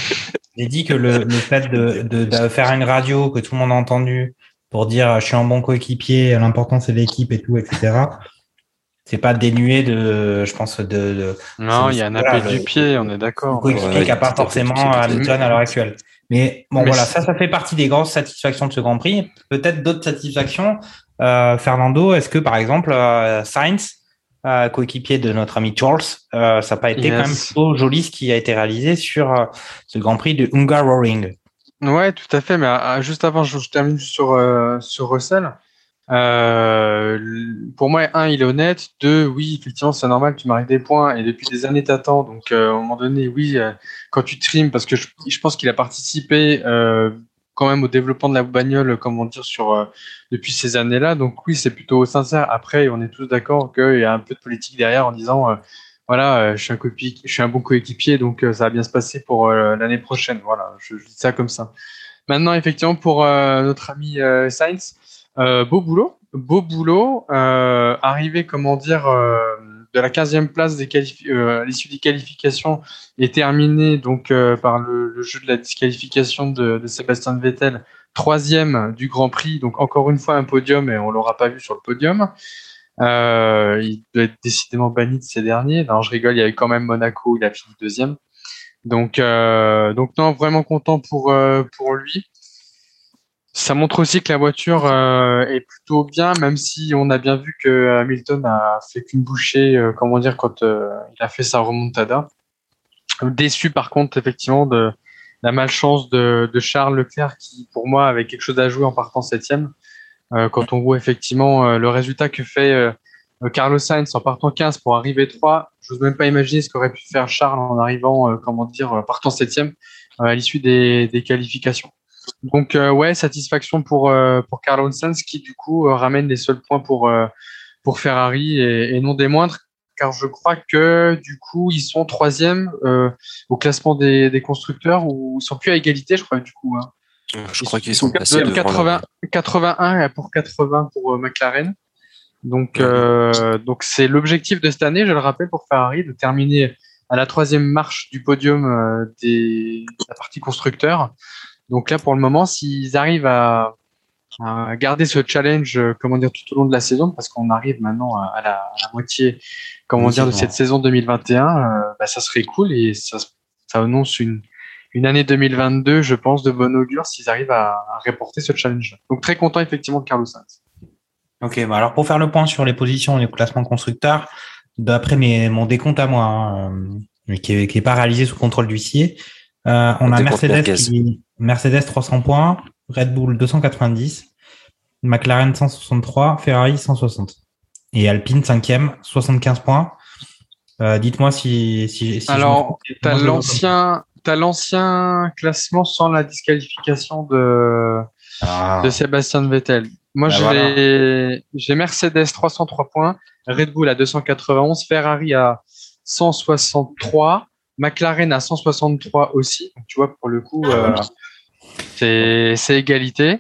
J'ai dit que le, le fait de, de, de faire une radio que tout le monde a entendu pour dire je suis un bon coéquipier, l'important c'est l'équipe et tout, etc. C'est pas dénué de, je pense, de, de Non, il y a un appel du pied, on est d'accord. coéquipier Ouais, qui n'a pas forcément. Hamilton à l'heure actuelle. Mais bon, Mais voilà, ça, ça fait partie des grosses satisfactions de ce Grand Prix. Peut-être d'autres satisfactions. Euh, Fernando, est-ce que par exemple, euh, Sainz, euh, coéquipier de notre ami Charles. Euh, ça n'a pas été Yes. quand même plutôt joli ce qui a été réalisé sur euh, ce Grand Prix de Hungaroring? Ouais, tout à fait. Mais juste avant, je, je termine sur, euh, sur Russell. Euh, pour moi, un, il est honnête. Deux, oui, effectivement, c'est normal, tu marques des points et depuis des années, t'attends. Donc, euh, à un moment donné, oui, euh, quand tu trimes, parce que je, pense qu'il a participé euh, quand même au développement de la bagnole, comment dire, sur, depuis ces années-là. Donc, oui, c'est plutôt sincère. Après, on est tous d'accord qu'il y a un peu de politique derrière en disant, voilà, je suis un, copi- je suis un bon coéquipier, donc ça va bien se passer pour l'année prochaine. Voilà, je, je dis ça comme ça. Maintenant, effectivement, pour notre ami Sainz, euh, beau boulot, beau boulot, euh, arrivé, comment dire, euh, de la 15e place des euh, à l'issue des qualifications et terminé donc par le, jeu de la disqualification de, Sébastien Vettel, troisième du Grand Prix, donc encore une fois un podium et on l'aura pas vu sur le podium. Il doit être décidément banni de ces derniers. Non, je rigole, il y avait quand même Monaco, il a fini deuxième. Donc, donc non, vraiment content pour, pour lui. Ça montre aussi que la voiture euh, est plutôt bien, même si on a bien vu que Hamilton a fait qu'une bouchée, euh, comment dire, quand euh, il a fait sa remontada. Déçu par contre, effectivement, de la malchance de, de Charles Leclerc, qui pour moi avait quelque chose à jouer en partant septième. Euh, quand on voit effectivement euh, le résultat que fait euh, Carlos Sainz en partant 15 pour arriver 3, je n'ose même pas imaginer ce qu'aurait pu faire Charles en arrivant, comment dire, partant septième à l'issue des, des qualifications. Donc euh, ouais, satisfaction pour euh, pour Carlos Sainz qui du coup euh, ramène les seuls points pour pour Ferrari et, et non des moindres, car je crois que du coup ils sont troisième euh, au classement des, des constructeurs ou ils sont plus à égalité, je crois du coup. Hein. Je crois qu'ils Ils sont passés de devant 80, 81 pour 80 pour euh, McLaren. Donc, euh, donc c'est l'objectif de cette année, je le rappelle, pour Ferrari, de terminer à la troisième marche du podium des, de la partie constructeur. Donc là, pour le moment, s'ils arrivent à, à garder ce challenge, euh, comment dire, tout au long de la saison, parce qu'on arrive maintenant à, la, à la moitié, comment Oui, dire, de cette saison 2021, euh, bah, ça serait cool et ça, ça annonce une, une année 2022, je pense, de bon augure s'ils arrivent à, à reporter ce challenge. Donc très content effectivement de Carlos Sainz. Ok, bah alors pour faire le point sur les positions et les classements constructeurs, d'après mes, mon décompte à moi, hein, euh, qui n'est qui est pas réalisé sous contrôle d'huissier, euh, on Le a Mercedes, qui, Mercedes 300 points, Red Bull 290, McLaren 163, Ferrari 160 et Alpine 5e 75 points. Euh, Dites-moi si, si, Alors, le vois l'ancien, t'as l'ancien classement sans la disqualification de. Ah. de Sébastien Vettel. Moi, Bah, j'ai, voilà. Mercedes 303 points, Red Bull à 291, Ferrari à 163, McLaren à 163 aussi. Donc, tu vois, pour le coup, euh, c'est, égalité.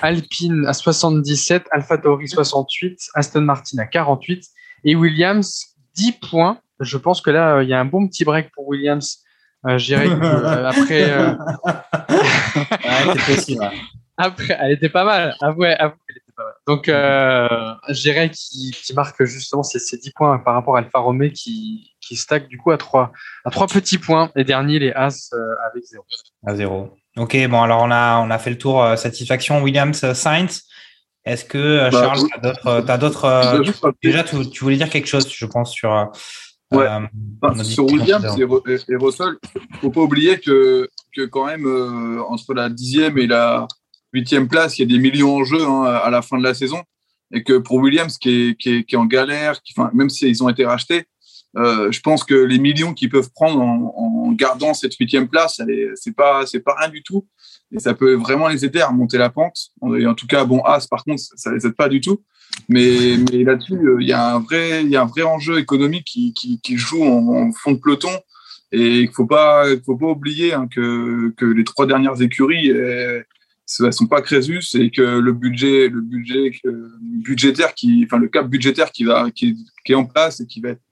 Alpine à 77, AlphaTauri 68, Aston Martin à 48 et Williams 10 points. Je pense que là, euh, il y a un bon petit break pour Williams. Euh, que, euh, après, euh, Ouais, possible. après, elle était pas mal. Avouez, avouez qu'elle était pas mal. Donc, euh, je dirais qu'il qu'il marque justement ces, ces 10 points par rapport à Alfa Romeo qui, qui stack du coup à 3, à trois petits points. Et dernier, les As euh, avec 0. À zéro. Ok, bon, alors on a, on a fait le tour euh, satisfaction. Williams euh, Sainz. Est-ce que, euh, Bah, Charles, oui. tu as d'autres. déjà, tu, tu voulais dire quelque chose, je pense, sur. euh, Ouais. notre sur Williams et, Ru- et, et Russell, faut pas oublier que, que quand même, euh, entre la dixième et la huitième place, il y a des millions en jeu hein, à la fin de la saison. Et que pour Williams, qui est, qui est, qui est en galère, qui, même s'ils ont été rachetés, je pense que les millions qu'ils peuvent prendre en, gardant cette huitième place, c'est pas, c'est pas rien du tout. Et ça peut vraiment les aider à remonter la pente. En tout cas, bon, As, par contre, ça les aide pas du tout. Mais, là-dessus, euh, il y a un vrai, y a un vrai enjeu économique qui, joue en, fond de peloton. Et il faut pas, faut pas oublier hein, que, que les trois dernières écuries, euh, elles sont pas Crésus et que le budget, le budget que- budgétaire qui, enfin le cap budgétaire qui va, qui, qui est en place et qui va être,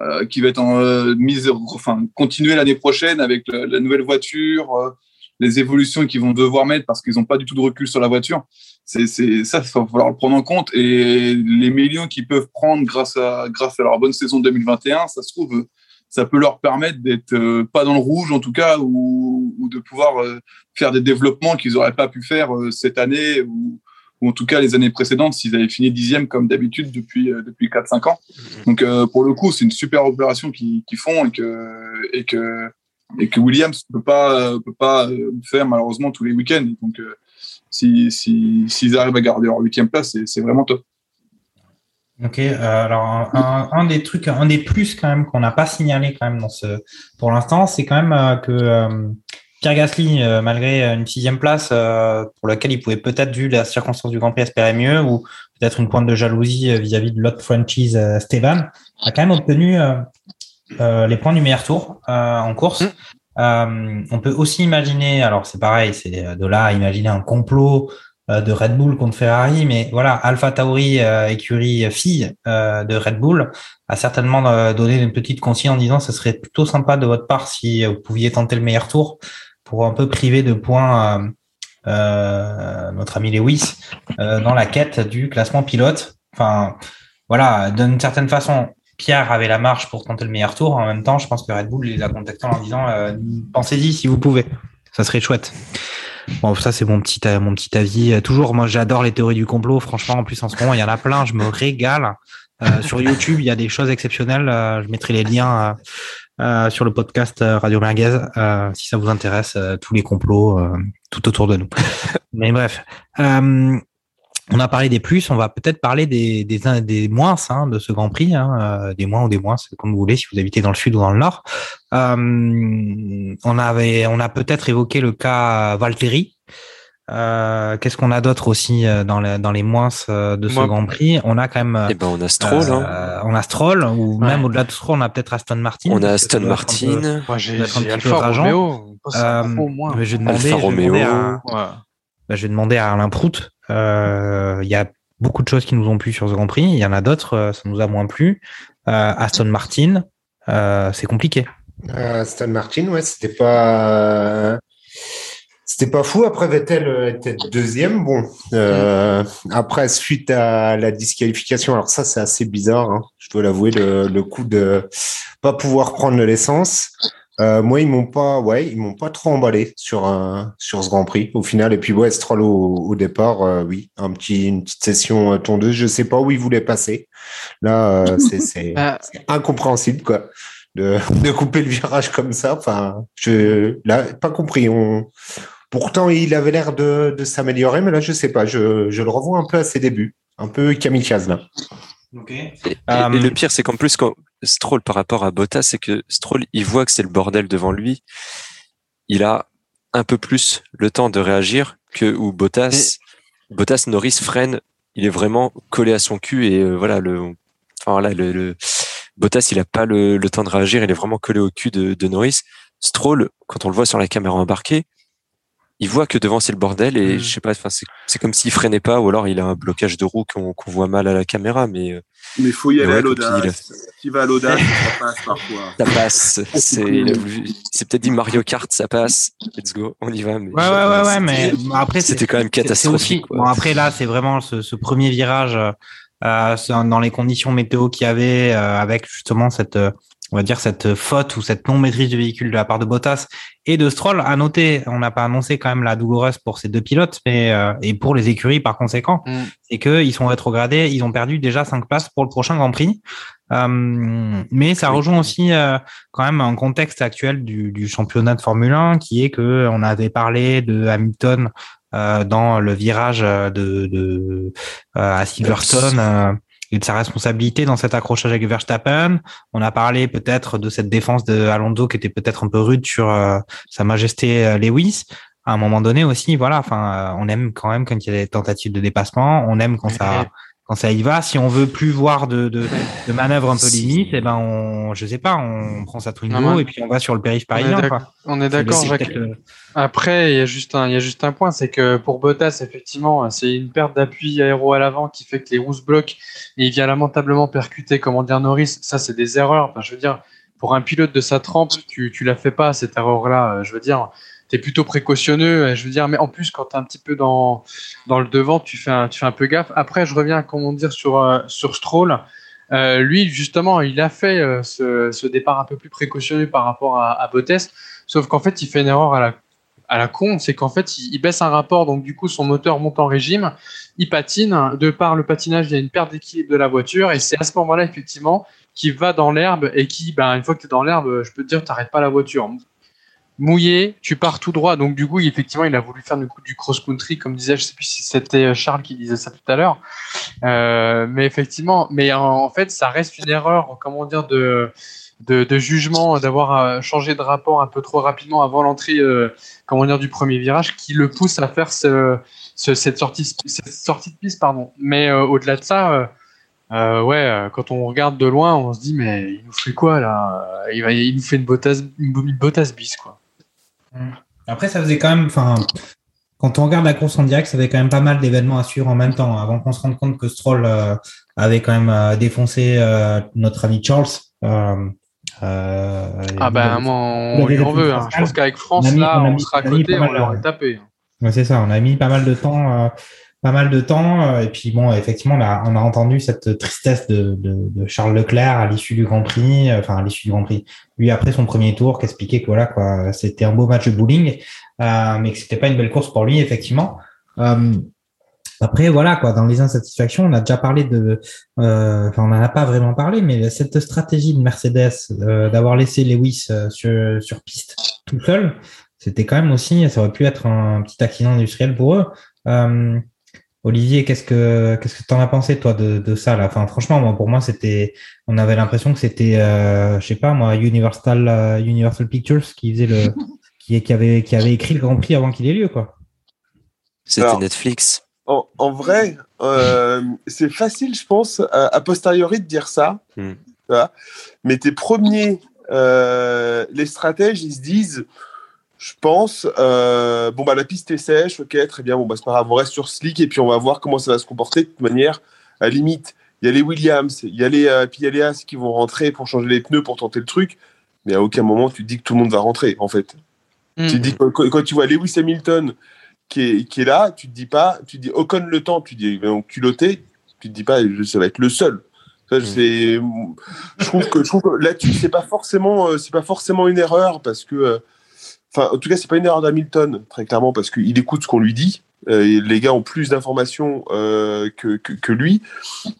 euh, qui va être en euh, mise, enfin continuer l'année prochaine avec la nouvelle voiture, euh, les évolutions qu'ils vont devoir mettre parce qu'ils n'ont pas du tout de recul sur la voiture. C'est, c'est ça, il va falloir le prendre en compte et les millions qu'ils peuvent prendre grâce à grâce à leur bonne saison 2021, ça se trouve, ça peut leur permettre d'être euh, pas dans le rouge en tout cas ou, ou de pouvoir euh, faire des développements qu'ils n'auraient pas pu faire euh, cette année ou, ou en tout cas les années précédentes s'ils avaient fini dixième comme d'habitude depuis depuis 4-5 ans. Donc pour le coup, c'est une super opération qu'ils font et que et que et que Williams peut pas peut pas faire malheureusement tous les week-ends. Donc si s'ils si, arrivent à garder leur huitième place, c'est vraiment top. Ok, euh, alors un, des trucs, un des plus quand même qu'on n'a pas signalé quand même dans ce, pour l'instant, c'est quand même euh, que euh, Pierre Gasly, malgré une sixième place pour laquelle il pouvait peut-être, vu la circonstance du Grand Prix, espérer mieux, ou peut-être une pointe de jalousie vis-à-vis de l'autre franchise Esteban, a quand même obtenu les points du meilleur tour en course. Mm. on peut aussi imaginer, alors c'est pareil, c'est de là à imaginer un complot euh, de Red Bull contre Ferrari, mais voilà, Alpha Tauri, euh, écurie fille euh, de Red Bull, a certainement donné une petite consigne en disant ce serait plutôt sympa de votre part si vous pouviez tenter le meilleur tour pour un peu priver de points notre ami Lewis dans la quête du classement pilote. Enfin, voilà, d'une certaine façon, Pierre avait la marche pour tenter le meilleur tour. En même temps, je pense que Red Bull les a contactés en disant pensez-y si vous pouvez, ça serait chouette. Bon, ça c'est mon petit euh, avis. Toujours, moi j'adore les théories du complot. Franchement, en plus en ce moment il y en a plein. Je me régale. Euh, sur YouTube, il y a des choses exceptionnelles. Euh, je mettrai les liens sur le podcast Radio Merguez si ça vous intéresse. tous les complots tout autour de nous. Mais bref. On a parlé des plus, on va peut-être parler des, des, des moins hein, de ce Grand Prix, hein, euh, des moins ou des moins, c'est comme vous voulez, si vous habitez dans le sud ou dans le nord. Euh, on avait, on a peut-être évoqué le cas Valtteri. Euh, Qu'est-ce qu'on a d'autre aussi euh, dans, les, dans les moins euh, de ce Grand Prix? On a quand même. Eh ben, on a Stroll. Hein. On a Stroll, ou même au-delà de Stroll, on a peut-être Aston Martin. On a Aston Martin. Moi, j'ai Alfa Romeo. je vais demander, Alfa Romeo. Bah, je vais demander à Alain Prout euh, il y a beaucoup de choses qui nous ont plu sur ce Grand Prix. Il y en a d'autres, euh, ça nous a moins plu. Euh, Aston Martin, c'est compliqué. Aston Martin, ouais, c'était pas. C'était pas fou. Après, Vettel était deuxième. Bon, après, suite à la disqualification, alors ça, c'est assez bizarre. Hein, je dois l'avouer, le, le, coup de pas pouvoir prendre de l'essence. Euh, moi, ils m'ont pas, ouais, ils m'ont pas trop emballé sur un, sur ce Grand Prix au final. Et puis ouais, Stroll au, au départ, euh, oui, un petit, une petite session euh, tondeuse. Je sais pas où il voulait passer. Là, euh, c'est incompréhensible quoi, de, de couper le virage comme ça. Enfin, je, là, pas compris. On, pourtant, il avait l'air de, de s'améliorer, mais là, je sais pas. Je, je le revois un peu à ses débuts, un peu kamikaze là. Okay. Et, et, le pire, c'est qu'en plus, quand, Stroll par rapport à Bottas, c'est que Stroll, il voit que c'est le bordel devant lui. Il a un peu plus le temps de réagir que où Bottas, Bottas, Norris freine. Il est vraiment collé à son cul et euh, voilà le, enfin voilà le, le, Bottas, il a pas le, le, temps de réagir. Il est vraiment collé au cul de, de Norris. Stroll, quand on le voit sur la caméra embarquée, il voit que devant c'est le bordel et mm. je sais pas, enfin c'est comme s'il freinait pas ou alors il a un blocage de roue qu'on voit mal à la caméra, mais. Euh, mais il faut y aller à l'audace. Qui va à l'audace, ça passe parfois. Ça passe. C'est peut-être dit Mario Kart, ça passe. Let's go, on y va. Mais ouais, ouais, ouais, ouais, mais après c'était quand même catastrophique. Bon après là, c'est vraiment ce, ce, premier virage. Euh, dans les conditions météo qu'il y avait, euh, avec justement cette euh, on va dire cette faute ou cette non maîtrise du véhicule de la part de Bottas et de Stroll. À noter, on n'a pas annoncé quand même la douloureuse pour ces deux pilotes, mais euh, et pour les écuries par conséquent, mm. c'est qu'ils sont rétrogradés, ils ont perdu déjà cinq places pour le prochain Grand Prix. Euh, mais ça rejoint aussi euh, quand même un contexte actuel du, du, championnat de Formule 1 qui est que on avait parlé de Hamilton dans le virage de, de à Silverstone et de sa responsabilité dans cet accrochage avec Verstappen. On a parlé peut-être de cette défense de Alonso qui était peut-être un peu rude sur euh, sa majesté euh, Lewis. À un moment donné aussi, voilà, enfin, euh, on aime quand même quand il y a des tentatives de dépassement, on aime quand ça quand ça y va. Si on veut plus voir de, de, de manœuvres un peu limites, eh ben on, je sais pas, on prend sa Twingo et puis on va sur le périph' parisien. On est d'accord, Jacques. Après, il y a juste un, il y a juste un point, c'est que pour Bottas, effectivement, c'est une perte d'appui aéro à l'avant qui fait que les roues se bloquent et il vient lamentablement percuter, comment dire, Norris. Ça, c'est des erreurs. Enfin, je veux dire, pour un pilote de sa trempe, tu, tu la fais pas cette erreur-là. Je veux dire, tu plutôt précautionneux. Je veux dire, mais en plus, quand tu es un petit peu dans, dans le devant, tu fais, un, tu fais un peu gaffe. Après, je reviens, comment dire, sur, euh, sur Stroll. Euh, lui, justement, il a fait euh, ce, ce, départ un peu plus précautionneux par rapport à, à sauf qu'en fait, il fait une erreur à la, à la con, c'est qu'en fait, il, baisse un rapport, donc du coup, son moteur monte en régime, il patine. De par le patinage, il y a une perte d'équilibre de la voiture. Et c'est à ce moment-là, effectivement, qu'il va dans l'herbe et qui, ben, une fois que tu es dans l'herbe, je peux te dire, tu pas la voiture. Mouillé, tu pars tout droit. Donc, du coup, effectivement, il a voulu faire du, cross-country, comme disait, je sais plus si c'était Charles qui disait ça tout à l'heure. Euh, mais effectivement, mais en, fait, ça reste une erreur, comment dire, de, de, jugement, d'avoir euh, changé de rapport un peu trop rapidement avant l'entrée, euh, comment dire, du premier virage, qui le pousse à faire ce, ce, cette, sortie, de piste, pardon. Mais euh, au-delà de ça, euh, ouais, quand on regarde de loin, on se dit mais il nous fait quoi là? Il, nous fait une botasse, une botasse bis quoi. Après, ça faisait quand même, enfin, quand on regarde la course en direct, ça avait quand même pas mal d'événements à suivre en même temps, avant qu'on se rende compte que Stroll euh, avait quand même euh, défoncé euh, notre ami Charles. ah ben, moi, on, lui en veut. Hein. Je pense qu'avec France, on mis, là, on, on sera à côté, on l'aurait tapé. Ouais, c'est ça, on a mis pas mal de temps pas mal de temps. Et puis bon, effectivement, on a, on a entendu cette tristesse de, de, de Charles Leclerc à l'issue du Grand Prix, enfin à l'issue du Grand Prix. Lui après son premier tour, qui expliquait que voilà quoi, c'était un beau match de bowling, euh, mais que c'était pas une belle course pour lui effectivement. Euh, après voilà quoi, dans les insatisfactions, on a déjà parlé de, euh, enfin on n'en a pas vraiment parlé, mais cette stratégie de Mercedes d'avoir laissé Lewis sur, sur piste tout seul, c'était quand même aussi, ça aurait pu être un petit accident industriel pour eux. Olivier, qu'est-ce que qu'est-ce que t'en as pensé toi de, de ça là? Enfin, franchement, moi, pour moi, c'était, on avait l'impression que c'était, euh, je sais pas moi, Universal euh, Universal Pictures qui faisait le, qui, qui avait qui avait écrit le Grand Prix avant qu'il ait lieu quoi. C'était Netflix. En, en vrai, euh, c'est facile, je pense, a, a, posteriori de dire ça. Hmm. Mais tes premiers, euh, les stratèges, ils se disent je pense. Euh, bon, bah, la piste est sèche, ok, très bien. Bon, bah, c'est pas grave, on reste sur slick et puis on va voir comment ça va se comporter. De toute manière, à limite, il y a les Williams, il y a les, euh, puis il y a les As qui vont rentrer pour changer les pneus, pour tenter le truc. Mais à aucun moment, tu te dis que tout le monde va rentrer, en fait. Hmm. Mm. Tu te dis, quand, quand, tu vois Lewis Hamilton qui est, qui est là, tu te dis pas, tu te dis Ocon le temps, tu te dis, donc culotté, tu te dis pas, ça va être le seul. Ça, Hmm. je trouve que, je trouve que là-dessus, c'est pas forcément, euh, c'est pas forcément une erreur parce que, euh, Enfin, en tout cas, c'est pas une erreur d'Hamilton, très clairement, parce qu'il écoute ce qu'on lui dit. Euh, les gars ont plus d'informations euh, que, que, que, lui.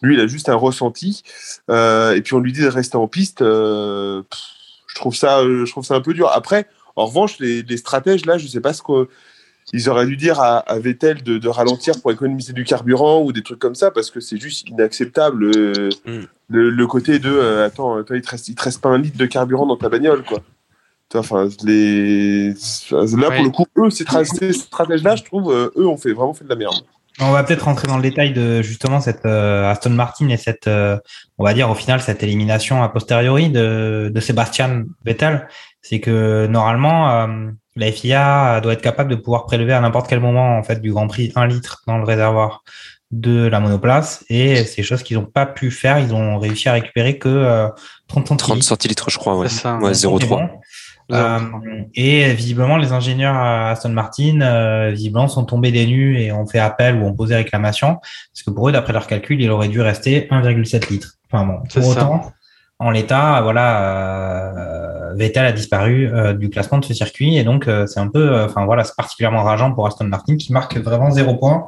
Lui, il a juste un ressenti. Euh, et puis, on lui dit de rester en piste. euh, pff, je, trouve ça, je trouve ça un peu dur. Après, en revanche, les, les stratèges, là, je sais pas ce qu'ils auraient dû dire à, à Vettel de, de, ralentir pour économiser du carburant ou des trucs comme ça, parce que c'est juste inacceptable. Mm. Le, le, côté de euh, attends, toi, il, te reste, il te reste pas un litre de carburant dans ta bagnole, quoi. Enfin, les... Là, Ouais. pour le coup, eux, ces, tra- ces stratèges-là, je trouve, euh, eux, ont fait, vraiment fait de la merde. On va peut-être rentrer dans le détail de justement cette euh, Aston Martin et cette, euh, on va dire au final cette élimination a posteriori de, de Sébastien Vettel. C'est que normalement euh, la FIA doit être capable de pouvoir prélever à n'importe quel moment en fait du Grand Prix un litre dans le réservoir de la monoplace et c'est chose qu'ils n'ont pas pu faire. Ils ont réussi à récupérer que euh, 30 centilitres. 30 centilitres, je crois, ouais. C'est ça. Ouais, 0,3. Euh, et visiblement, les ingénieurs à Aston Martin, euh, visiblement, sont tombés des nues et ont fait appel ou ont posé réclamation, parce que pour eux, d'après leur calcul, il aurait dû rester 1,7 litres. Enfin bon, pour autant, en l'état, voilà, euh, Vettel a disparu euh, du classement de ce circuit, et donc euh, c'est un peu, enfin voilà, c'est particulièrement rageant pour Aston Martin qui marque vraiment zéro point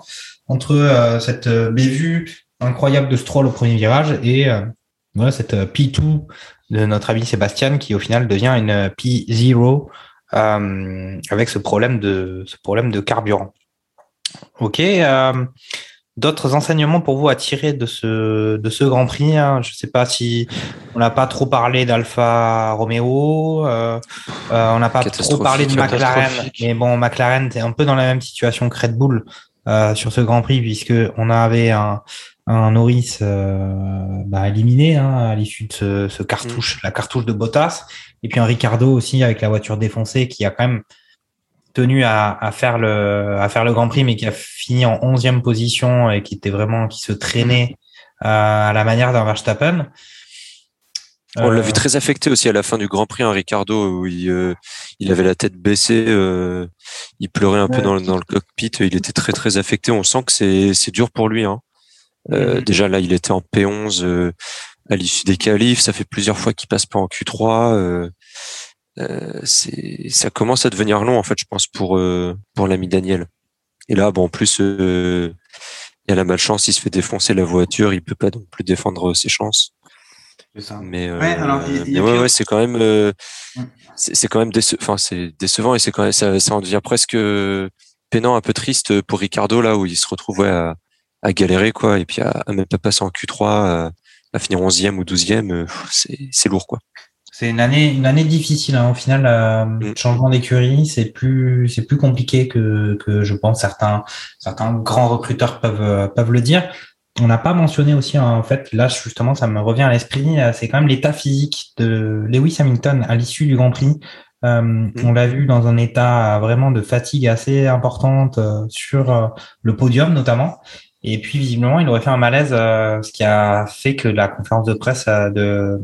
entre euh, cette bévue incroyable de Stroll au premier virage et voilà, cette P2 de notre ami Sébastien qui au final devient une P0 euh, avec ce problème de ce problème de carburant. Ok. Euh, D'autres enseignements pour vous à tirer de ce de ce Grand Prix hein? Je ne sais pas si on n'a pas trop parlé d'Alfa Romeo, euh, on n'a pas trop parlé de McLaren, mais bon, McLaren c'est un peu dans la même situation que Red Bull sur ce Grand Prix puisque on avait un un Norris euh, bah, éliminé hein, à l'issue de ce, ce cartouche, mmh. la cartouche de Bottas, et puis un Ricardo aussi avec la voiture défoncée qui a quand même tenu à, à faire le à faire le Grand Prix, mais qui a fini en onzième position et qui était vraiment qui se traînait euh, à la manière d'un Verstappen. On l'a vu très affecté aussi à la fin du Grand Prix, un Ricardo où il, euh, il avait la tête baissée, euh, il pleurait un ouais. peu dans, dans, le cockpit, il était très très affecté. On sent que c'est c'est dur pour lui. Hein. Euh, mmh. Déjà là, il était en P11 euh, à l'issue des qualifs. Ça fait plusieurs fois qu'il passe pas en Q3. Euh, c'est, ça commence à devenir long en fait, je pense pour pour l'ami Daniel. Et là, bon, en plus, il y a la malchance, il se fait défoncer la voiture, il peut pas non plus défendre ses chances. Ça. Mais, euh, Ouais, alors, il- mais ouais, ouais, c'est quand même, euh, Mm. c'est c'est quand même déce- c'est décevant et c'est quand même, ça, ça en devient presque peinant, un peu triste pour Ricardo là où il se retrouve ouais, à, à galérer quoi et puis à, à même pas passer en Q3, à, à finir 11e ou 12e, euh, c'est c'est lourd quoi. C'est une année, une année difficile. hein. Au final, euh, Mm. changement d'écurie, c'est plus, c'est plus compliqué que, que je pense certains, certains grands recruteurs peuvent, euh, peuvent le dire. On n'a pas mentionné aussi, hein, en fait, là justement, ça me revient à l'esprit, euh, c'est quand même l'état physique de Lewis Hamilton à l'issue du Grand Prix. Euh, On l'a vu dans un état vraiment de fatigue assez importante euh, sur euh, le podium notamment. Et puis visiblement, il aurait fait un malaise, euh, ce qui a fait que la conférence de presse euh, de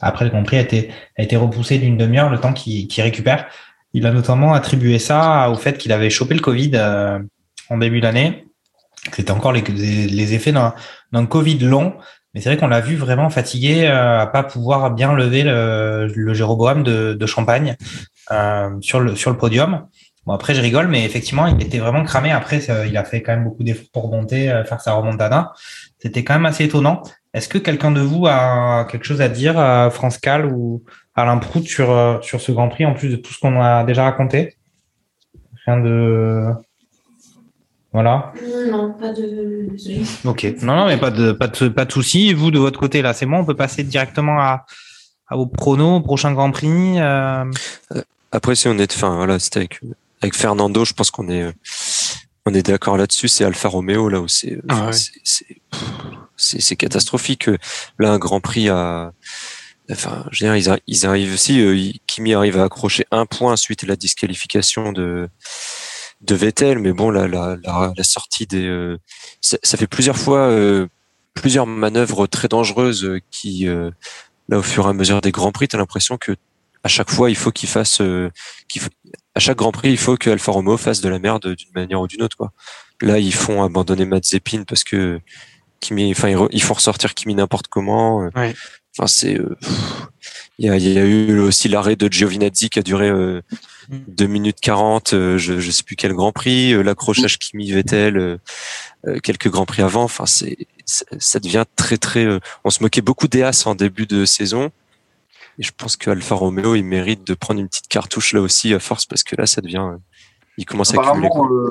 après le Grand Prix a été, a été repoussée d'une demi-heure, le temps qu'il récupère. Il a notamment attribué ça au fait qu'il avait chopé le Covid euh, en début d'année. C'était encore les, les, effets d'un Covid long. Mais c'est vrai qu'on l'a vu vraiment fatigué, à pas pouvoir bien lever le, le Jéroboam de, de Champagne euh, sur, le, sur le podium. Bon, après, je rigole, mais effectivement, il était vraiment cramé. Après, ça- il a fait quand même beaucoup d'efforts pour remonter, euh, faire sa remontada. C'était quand même assez étonnant. Est-ce que quelqu'un de vous a quelque chose à dire, à France Cal ou Alain Prout, sur, euh, sur ce Grand Prix, en plus de tout ce qu'on a déjà raconté? Rien de. Voilà. Non, pas de. Ok. Non, non, mais pas de, pas de, pas de souci. Vous, de votre côté, là, c'est bon. On peut passer directement à, à vos pronos, au prochain Grand Prix. euh, Après, si on est, enfin voilà, c'était avec avec Fernando, je pense qu'on est on est d'accord là-dessus. C'est Alfa Romeo là où c'est euh, Ah ouais. c'est- catastrophique. Là, un Grand Prix à Enfin, je veux dire, ils, arri- ils arrivent aussi. euh, Kimi arrive à accrocher un point suite à la disqualification de de Vettel, mais bon, la la la, la sortie des euh, ça, ça fait plusieurs fois euh, plusieurs manœuvres très dangereuses qui euh, là au fur et à mesure des grands prix, t'as l'impression que à chaque fois il faut qu'il fasse qu'il faut- à chaque Grand Prix, il faut que Alfa Romeo fasse de la merde d'une manière ou d'une autre. Quoi. Là, ils font abandonner Mazepin parce que Kimi, enfin, ils, font ressortir Kimi n'importe comment. euh. Ouais. Enfin, c'est. euh. Il y, a, il y a eu aussi l'arrêt de Giovinazzi qui a duré euh, 2 minutes 40, euh, je ne sais plus quel Grand Prix, euh, l'accrochage Kimi Vettel, euh, euh, quelques Grands Prix avant. Enfin, c'est ça, ça devient très très. euh, on se moquait beaucoup d'Eas en début de saison. Et je pense que Alfa Romeo, il mérite de prendre une petite cartouche là aussi à force parce que là, ça devient. euh, il commence à accumuler. Euh,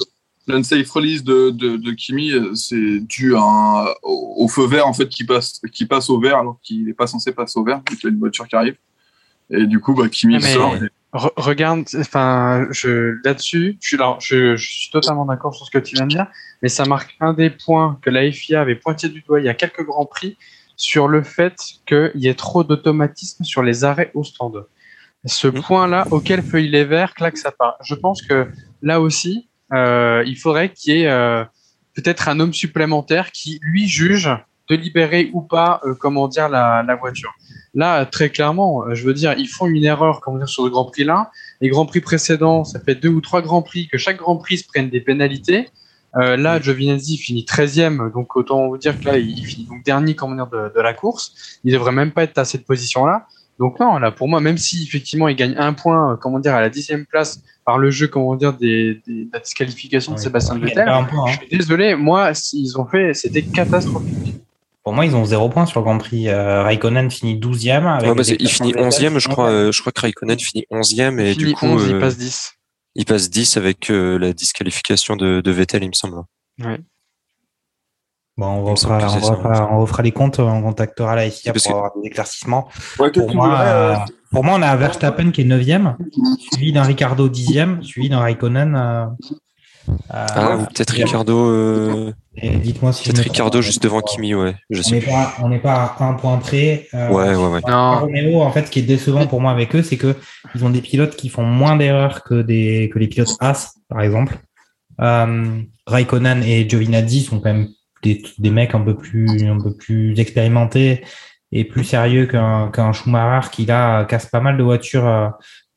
l'unsafe release de, de, de Kimi, euh, c'est dû à un- au, au feu vert en fait qui passe, qui passe au vert alors qu'il n'est pas censé passer au vert, vu qu'il y a une voiture qui arrive. Et du coup, bah, Kimi mais- sort. et- Re- regarde, enfin, je là-dessus, je suis là, je, je suis totalement d'accord sur ce que tu viens de dire, mais ça marque un des points que la FIA avait pointé du doigt il y a quelques grands prix sur le fait qu'il y ait trop d'automatisme sur les arrêts au stand. Ce point-là, auquel feuille les verts, claque ça part. Je pense que là aussi, euh, il faudrait qu'il y ait euh, peut-être un homme supplémentaire qui lui juge de libérer ou pas, euh, comment dire, la, la voiture. Là, très clairement, je veux dire, ils font une erreur, comment dire, sur le Grand Prix là. Les Grands Prix précédents, ça fait deux ou trois Grands Prix que chaque Grand Prix se prenne des pénalités. Euh, là, Giovinazzi finit 13e, donc autant vous dire que là, il finit donc dernier comment dire, de, de la course. Il devrait même pas être à cette position-là. Donc non, là, pour moi, même si effectivement il gagne un point, euh, comment dire, à la dixième place par le jeu, comment dire, des, des- de la disqualification de Sébastien Vettel, hein. je suis désolé, moi, s'ils ont fait, c'était catastrophique. Pour moi, ils ont zéro point sur le Grand Prix. Euh, Raikkonen finit 12e. Avec Ouais, bah, il finit déplacements de 11e, je crois. euh, je crois que Raikkonen finit 11e et Il finit du coup, 11, il passe 10. Il passe 10 avec euh, la disqualification de, de Vettel, il me semble. Ouais. Bon, on refera, que on, c'est ça, refera, on refera les comptes, on contactera la FIA pour que- avoir des éclaircissements. Ouais, Pour moi, voudrais, euh, euh, pour moi, on a Verstappen qui est 9e, suivi d'un Ricardo 10e, suivi d'un Raikkonen. Euh, Ah, ou peut-être Ricardo, euh, et Dites-moi si je peut-être. Ricardo juste devant Kimi, ouais. Je On sais n'est plus. pas, on n'est pas à un point près. euh, Ouais, ouais, ouais. Non. Romeo, en fait, ce qui est décevant pour moi avec eux, c'est que ils ont des pilotes qui font moins d'erreurs que des que les pilotes As, par exemple. Euh, Raikkonen et Giovinazzi sont quand même des, des mecs un peu plus un peu plus expérimentés et plus sérieux qu'un qu'un Schumacher qui là casse pas mal de voitures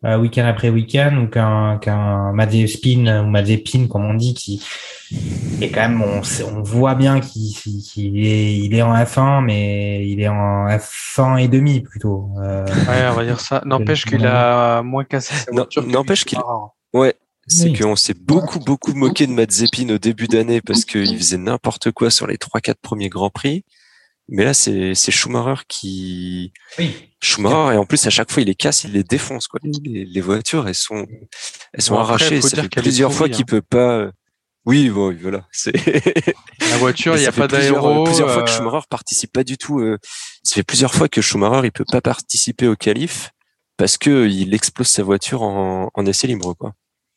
euh, week-end après week-end ou qu'un qu'un Mazepin ou Mazepin comme on dit qui est quand même on, sait- on voit bien qu'il est il est en F1 mais il est en F1 et demi plutôt. Euh, Ouais, on va dire ça. N'empêche qu'il a moins cassé sa voiture. n'empêche qu'il-. Ouais, c'est Oui. qu'on s'est beaucoup, beaucoup moqué de Mazepin au début d'année parce qu'il faisait n'importe quoi sur les trois, quatre premiers Grands Prix. Mais là, c'est c'est Schumacher qui, Oui. Schumacher, et en plus, à chaque fois, il les casse, il les défonce, quoi. Les, les voitures, elles sont, elles sont Bon, après, arrachées. Ça fait plusieurs fois qu'il hein. peut pas. euh, Oui, bon, voilà. C'est. La voiture, il n'y a ça fait pas plusieurs- d'aéro. Plusieurs fois que euh, Schumacher participe pas du tout. euh, ça fait plusieurs fois que Schumacher, il peut pas participer au qualif parce que il explose sa voiture en, en essai libre, quoi.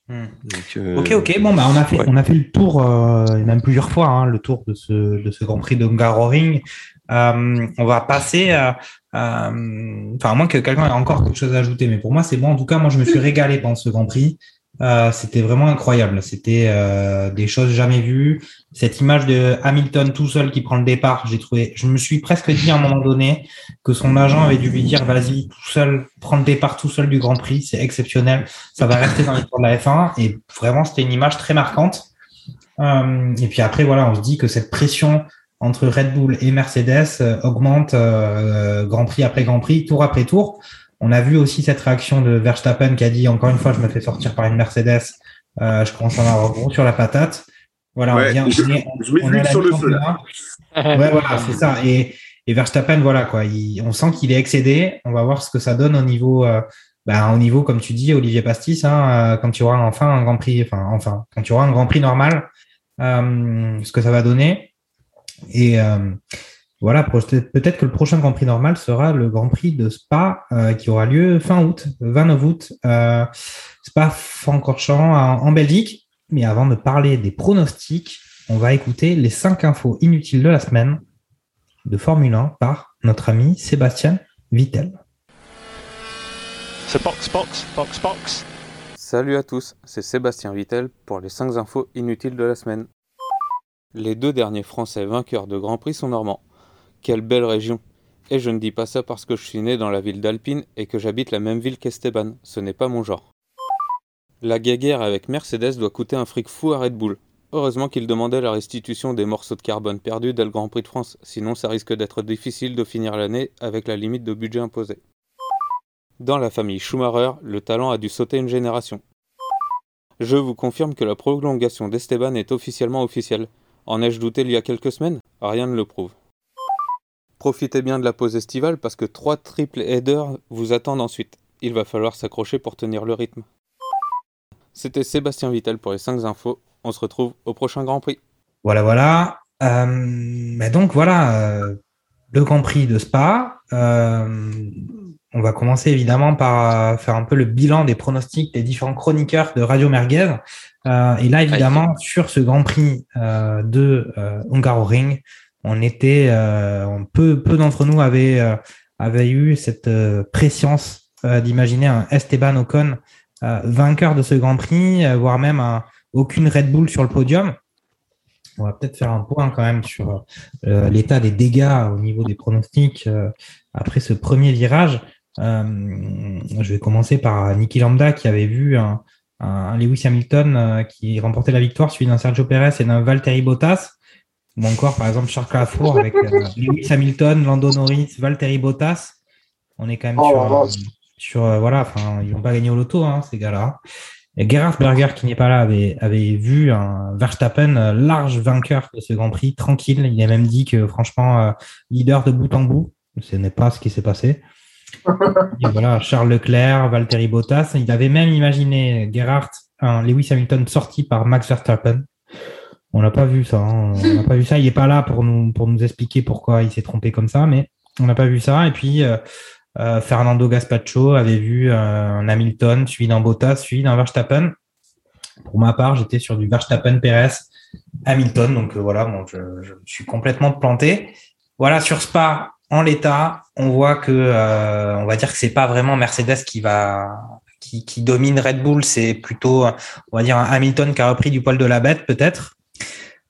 Hmm. Donc, euh, Ok, ok. Bon, bah, on a fait, ouais. on a fait le tour, euh, même plusieurs fois, hein, le tour de ce, de ce Grand Prix de Hungaroring. Euh, on va passer, euh, euh, enfin, à moins que quelqu'un ait encore quelque chose à ajouter, mais pour moi, c'est bon. En tout cas, moi, je me suis régalé pendant ce Grand Prix. Euh, c'était vraiment incroyable. C'était euh, des choses jamais vues. Cette image de Hamilton tout seul qui prend le départ, j'ai trouvé. Je me suis presque dit à un moment donné que son agent avait dû lui dire vas-y tout seul, prends le départ tout seul du Grand Prix, c'est exceptionnel. Ça va rester dans l'histoire de la F1 et vraiment c'était une image très marquante. Euh, et puis après voilà, on se dit que cette pression entre Red Bull et Mercedes euh, augmente euh, Grand Prix après Grand Prix, tour après tour. On a vu aussi cette réaction de Verstappen qui a dit encore une fois je me fais sortir par une Mercedes, euh, je commence à avoir gros sur la patate. Voilà, Ouais, on vient, je- on est- je on est sur le feu, mi-championnat. Ouais, voilà, c'est ça. Et, et Verstappen, voilà, quoi. il- on sent qu'il est excédé. On va voir ce que ça donne au niveau, euh, bah, au niveau, comme tu dis, Olivier Pastis, hein, euh, quand tu auras enfin un Grand Prix, enfin, enfin, quand tu auras un Grand Prix normal, euh, ce que ça va donner. Et euh, voilà, peut-être que le prochain Grand Prix normal sera le Grand Prix de Spa euh, qui aura lieu fin août, 29 août. Euh, Spa Francorchamps en, en Belgique. Mais avant de parler des pronostics, on va écouter les cinq infos inutiles de la semaine de Formule 1 par notre ami Sébastien Vittel. C'est box, box, box, box. Salut à tous, c'est Sébastien Vittel pour les 5 infos inutiles de la semaine. Les deux derniers Français vainqueurs de Grand Prix sont normands. Quelle belle région Et je ne dis pas ça parce que je suis né dans la ville d'Alpine et que j'habite la même ville qu'Esteban, ce n'est pas mon genre. La guéguerre avec Mercedes doit coûter un fric fou à Red Bull. Heureusement qu'il demandait la restitution des morceaux de carbone perdus dès le Grand Prix de France, sinon ça risque d'être difficile de finir l'année avec la limite de budget imposée. Dans la famille Schumacher, le talent a dû sauter une génération. Je vous confirme que la prolongation d'Esteban est officiellement officielle. En ai-je douté il y a quelques semaines? Rien ne le prouve. Profitez bien de la pause estivale parce que trois triple headers vous attendent ensuite. Il va falloir s'accrocher pour tenir le rythme. C'était Sébastien Vittel pour les 5 infos. On se retrouve au prochain Grand Prix. Voilà, voilà. Euh, mais donc voilà, euh, le Grand Prix de Spa. Euh, on va commencer évidemment par faire un peu le bilan des pronostics des différents chroniqueurs de Radio Merguez. Euh, et là, évidemment, sur ce Grand Prix euh, de euh, Hungaroring, on était, euh, on- peu, peu d'entre nous avaient, avaient eu cette préscience d'imaginer un Esteban Ocon vainqueur de ce Grand Prix, voire même un, aucune Red Bull sur le podium. On va peut-être faire un point quand même sur euh, l'état des dégâts au niveau des pronostics euh, après ce premier virage. Euh, je vais commencer par Niki Lambda qui avait vu un, un Lewis Hamilton euh, qui remportait la victoire, suivi d'un Sergio Perez et d'un Valtteri Bottas. Ou encore, par exemple, Charles Clafour avec euh, Lewis Hamilton, Lando Norris, Valtteri Bottas. On est quand même Oh sur, euh, sur voilà, enfin, ils n'ont pas gagné au loto, hein, ces gars-là. Et Gerhard Berger, qui n'est pas là, avait, avait vu un Verstappen large vainqueur de ce Grand Prix, tranquille. Il a même dit que, franchement, leader de bout en bout. Ce n'est pas ce qui s'est passé. Voilà, Charles Leclerc, Valtteri Bottas. Il avait même imaginé Gerhard, un Lewis Hamilton sorti par Max Verstappen. On n'a pas vu ça. hein. On n'a pas vu ça. Il n'est pas là pour nous, pour nous expliquer pourquoi il s'est trompé comme ça, mais on n'a pas vu ça. Et puis, euh, euh, Fernando Gaspacho avait vu euh, un Hamilton, suivi d'un Bottas, suivi d'un Verstappen. Pour ma part, j'étais sur du Verstappen, Perez, Hamilton. Donc voilà, je, je suis complètement planté. Voilà, sur Spa, en l'état, on voit que, euh, on va dire que c'est pas vraiment Mercedes qui va, qui, domine Red Bull. C'est plutôt, on va dire, un Hamilton qui a repris du poil de la bête, peut-être.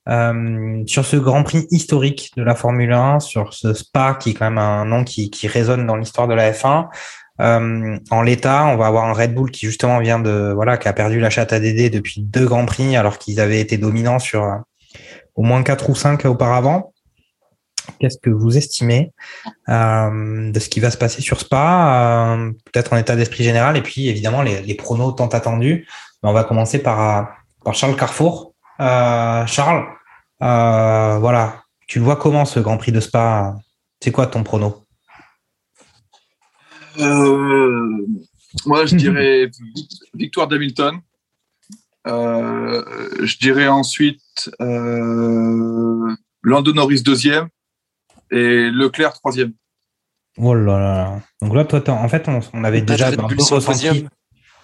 Euh, sur ce Grand Prix historique de la Formule 1, sur ce Spa qui est quand même un nom qui, qui résonne dans l'histoire de la F1. Euh, en l'état, on va avoir un Red Bull qui justement vient de voilà qui a perdu la chatte à Dédé depuis deux grands prix alors qu'ils avaient été dominants sur euh, au moins quatre ou cinq auparavant. Qu'est-ce que vous estimez euh, de ce qui va se passer sur Spa, euh, peut-être en état d'esprit général, et puis évidemment les, pronos tant attendus. Mais on va commencer par, par Charles Carrefour. Charles, voilà, tu le vois comment ce Grand Prix de Spa? C'est quoi ton prono? Moi, je dirais victoire d'Hamilton. Euh, je dirais ensuite euh, Lando Norris deuxième et Leclerc troisième. Oh là là. Donc là, toi, en fait, on, avait déjà un peu ressenti,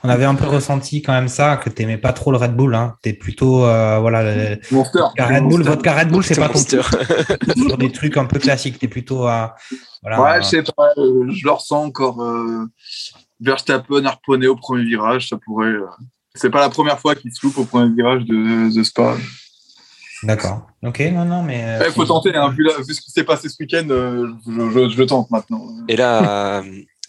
on avait un peu ressenti quand même ça, que tu n'aimais pas trop le Red Bull. Hein. Tu es plutôt, euh, voilà, Monster. Red Bull, votre Red Bull, c'est pas ton sur des trucs un peu classiques. Tu es plutôt à. Voilà, ouais, je sais pas, je le ressens encore. Verstappen harponné au premier virage, ça pourrait. C'est pas la première fois qu'il se loupe au point de virage de, The Spa. D'accord. Ok, non, non, mais. Il faut tenter, hein, vu, ce qui s'est passé ce week-end, euh, je, le tente maintenant. Et là,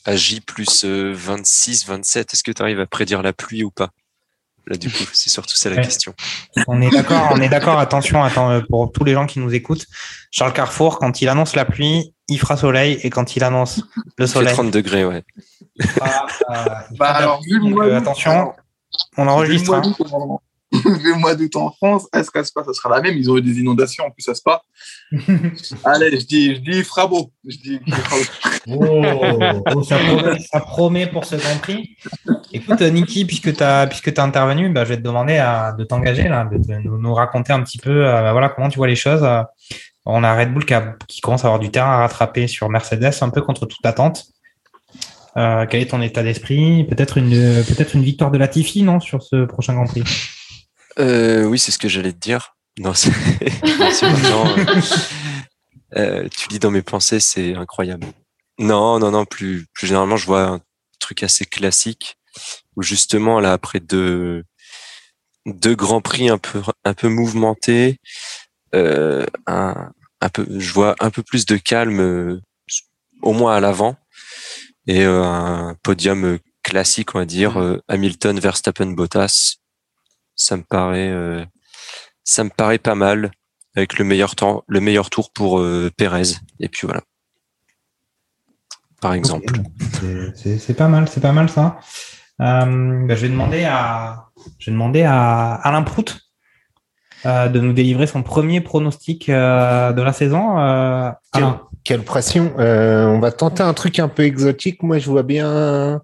à, J plus 26, euh, 27, est-ce que tu arrives à prédire la pluie ou pas? Là, du coup, c'est surtout ça la question. On est d'accord, on est d'accord. Attention, attends, euh, pour tous les gens qui nous écoutent, Charles Carrefour, quand il annonce la pluie, il fera soleil, et quand il annonce le soleil. Il fait 30 degrés, ouais. bah, alors, vu le attention, on enregistre. Le mois d'août en France, est-ce qu'à Spa, ça sera la même? Ils ont eu des inondations en plus à Spa. Allez, je dis, je dis Frabo. Je dis, oh, oh, ça, promet, pour ce Grand Prix. Écoute, Niki, puisque tu as, puisque as intervenu, bah, je vais te demander à, de t'engager, de, nous, raconter un petit peu euh, bah, voilà, comment tu vois les choses. On a Red Bull qui, qui, commence à avoir du terrain à rattraper sur Mercedes, un peu contre toute attente. Euh, quel est ton état d'esprit? Peut-être une, peut-être une victoire de Latifi, non, sur ce prochain Grand Prix? Euh, Oui, c'est ce que j'allais te dire. Non, c'est euh, tu lis dans mes pensées, c'est incroyable. Non, non, non. Plus, plus généralement, je vois un truc assez classique où justement là, après deux, deux grands prix un peu, un peu mouvementés, un, un peu, je vois un peu plus de calme, au moins à l'avant et euh, un podium classique, on va dire, mm. euh, Hamilton, Verstappen, Bottas. Ça me paraît, euh, ça me paraît pas mal avec le meilleur temps, le meilleur tour pour Perez. Et puis voilà. Par exemple. C'est pas mal, c'est pas mal ça. Bah, je vais demander à, je vais demander à Alain Prout de nous délivrer son premier pronostic de la saison. Alain. Quelle pression. Euh, on va tenter un truc un peu exotique. Moi, je vois bien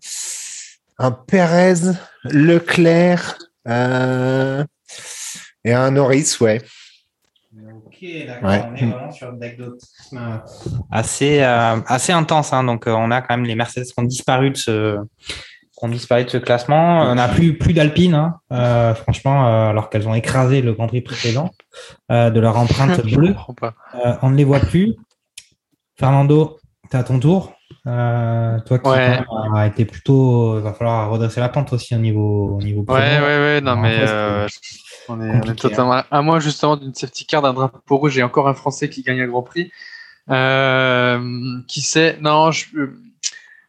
un, Perez, Leclerc euh, et un Norris, ouais. Ok, d'accord. On est vraiment sur une assez, euh, assez intense. Hein. Donc, on a quand même les Mercedes qui ont disparu de ce, ont disparu de ce classement. On n'a plus, plus d'Alpine, hein. franchement, alors qu'elles ont écrasé le Grand Prix précédent de leur empreinte bleue. on ne les voit plus. Fernando, tu à ton tour. Euh, toi qui as été plutôt. Il va falloir redresser la pente aussi au niveau. Au niveau ouais, ouais, ouais, non, mais. Euh, on, est, hein. totalement. À moi, justement, d'une safety car, d'un drapeau rouge et encore un Français qui gagne un Grand Prix. Euh, qui sait? Non, je,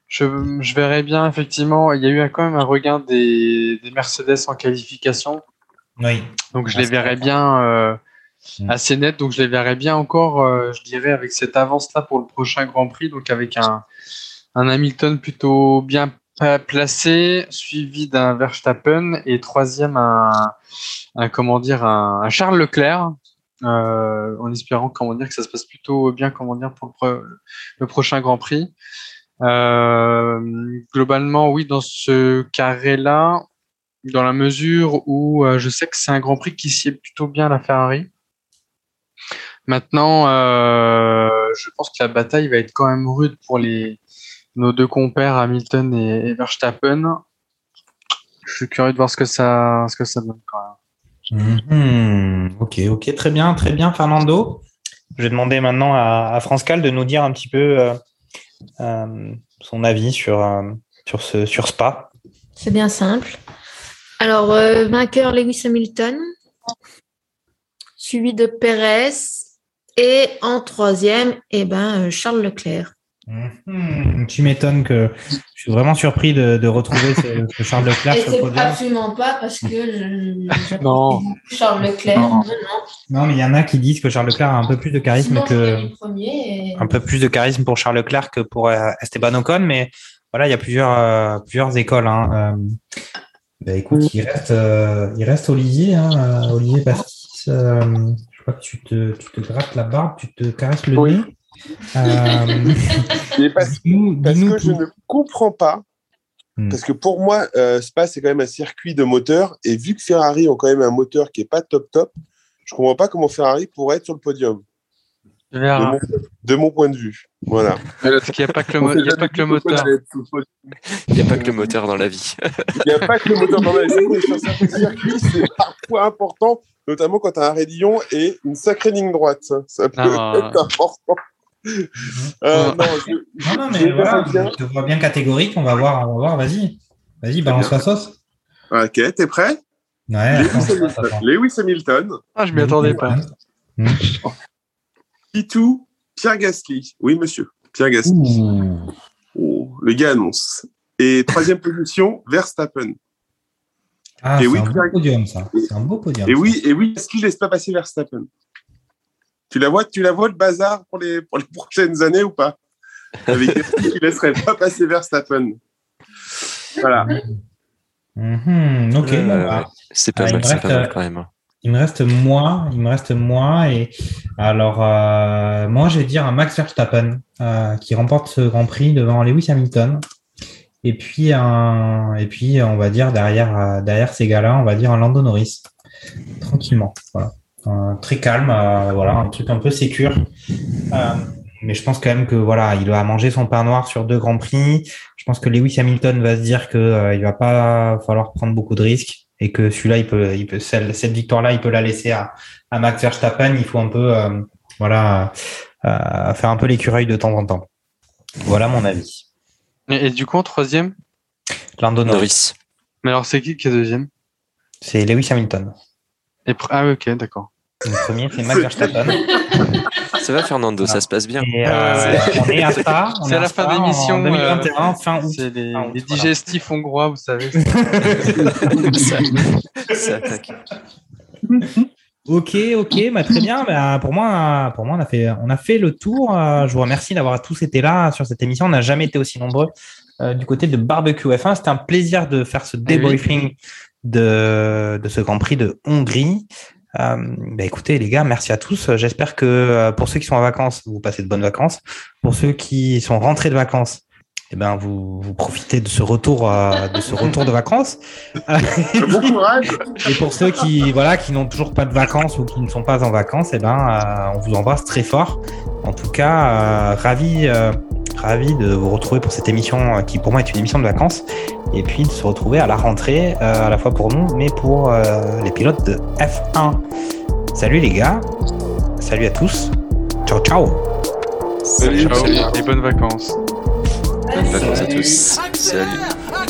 je, je, verrais bien, effectivement. Il y a eu quand même un regain des, des Mercedes en qualification. Oui. Donc, je les verrais bien Mm. assez net. Donc, je les verrais bien encore, euh, je dirais, avec cette avance-là pour le prochain Grand Prix. Donc, avec un, un Hamilton plutôt bien placé, suivi d'un Verstappen et troisième un, un, Charles Leclerc. Euh, en espérant comment dire que ça se passe plutôt bien comment dire pour le, prochain Grand Prix. Euh, globalement, oui, dans ce carré-là, dans la mesure où je sais que c'est un Grand Prix qui sied plutôt bien la Ferrari. Maintenant, euh, je pense que la bataille va être quand même rude pour les, nos deux compères Hamilton et, Verstappen. Je suis curieux de voir ce que ça, ce que ça donne quand même. Mhm. ok, ok, très bien, très bien, Fernando. Je vais demander maintenant à, à France Cal de nous dire un petit peu euh, euh, son avis sur, sur, ce, sur Spa. C'est bien simple. Alors, vainqueur Lewis Hamilton, suivi de Perez, et en troisième, eh ben, euh, Charles Leclerc. Mhm. Tu m'étonnes que je suis vraiment surpris de, de retrouver ce, ce Charles Leclerc Et sur le absolument pas parce que je, je- Non. Charles Leclerc. Non. Non, non. Non, mais il y en a qui disent que Charles Leclerc a un peu plus de charisme Sinon, que et- un peu plus de charisme pour Charles Leclerc que pour euh, Esteban Ocon, mais voilà, il y a plusieurs euh, plusieurs écoles. Hein. Euh, bah, écoute, il reste euh, il reste Olivier, hein, Olivier Pastis. euh, je crois que tu te tu te grattes la barbe, tu te caresses le Oui. nez. Euh, parce, que je ne comprends pas. Hmm. Parce que pour moi, euh, Spa, c'est quand même un circuit de moteur. Et vu que Ferrari ont quand même un moteur qui est pas top top, je comprends pas comment Ferrari pourrait être sur le podium. De mon, de mon point de vue. Voilà. Parce qu'il n'y a pas que le, mo- il y a pas que le moteur. Il n'y a pas que le moteur dans la vie. Il n'y a pas que le moteur dans la vie, sur certains circuits, c'est parfois important, notamment quand tu as un raidillon et une sacrée ligne droite. Ça, Ça peut Non. être important. Euh, non, je, Non, non, mais voilà, bien. je te vois bien catégorique. On va voir, on va voir. Vas-y, vas-y, balance la sauce. Ok, t'es prêt? Ouais. Lewis attends, Hamilton. attends. Lewis Hamilton, Ah, je m'y attendais pas. Hmm. Pitou, Pierre Gasly. Oui, monsieur. Pierre Gasly. Oh, le gars annonce. Et troisième position, Verstappen. Ah, Et c'est oui, un beau Pierre- podium, ça. C'est un beau podium. Et oui, et oui, Gasly laisse pas passer Verstappen? Tu la vois, tu la vois le bazar pour les, pour les prochaines années ou pas? Avec Gasly qui laisserait pas passer Verstappen. Voilà. Mhm, ok. Euh, bah, ouais. C'est pas Ah, il mal, reste, pas mal euh, quand même. hein. Il me reste moi, il me reste moi et alors euh, moi je vais dire un Max Verstappen euh, qui remporte ce Grand Prix devant Lewis Hamilton et puis un et puis on va dire derrière euh, derrière ces gars-là on va dire un Lando Norris tranquillement voilà Un très calme euh, voilà un truc un peu sécure Euh, mais je pense quand même que voilà il va manger son pain noir sur deux Grands Prix je pense que Lewis Hamilton va se dire que euh, il va pas falloir prendre beaucoup de risques et que celui-là, il peut, il peut, celle- cette victoire-là, il peut la laisser à, à Max Verstappen. Il faut un peu, euh, voilà, euh, faire un peu l'écureuil de temps en temps. Voilà mon avis. Et, et du coup, en troisième? Lando Norris, Norris. Mais alors, c'est qui qui est deuxième? C'est Lewis Hamilton. Et pr- Ah, ok, d'accord. Le premier, c'est Max Verstappen. Ça va, Fernando, ça se passe bien. Et euh, on est à ça. on C'est est à la fin de l'émission, En 2021, fin août. C'est les, Fin août, les voilà. digestifs hongrois, vous savez. ça, ça attaque. Ok, ok, bah, très bien. Bah, pour moi, pour moi, on a fait, on a fait le tour. Euh, je vous remercie d'avoir tous été là sur cette émission. On n'a jamais été aussi nombreux euh, du côté de Barbecue F1. C'était un plaisir de faire ce débriefing de, de ce Grand Prix de Hongrie. Euh, bah, écoutez, les gars, merci à tous. J'espère que euh, pour ceux qui sont en vacances, vous passez de bonnes vacances. Pour ceux qui sont rentrés de vacances, eh ben, vous, vous profitez de ce retour, euh, de ce retour de vacances. Bon courage. Et pour ceux qui voilà qui n'ont toujours pas de vacances ou qui ne sont pas en vacances, eh ben euh, on vous embrasse très fort. En tout cas, ravi ravi de vous retrouver pour cette émission euh, qui pour moi est une émission de vacances et puis de se retrouver à la rentrée euh, à la fois pour nous mais pour euh, les pilotes de F1. Salut les gars. Salut à tous. Ciao ciao. Salut, Ciao, salut. et bonnes vacances. Bonnes vacances à tous. Accélère Salut. Accélère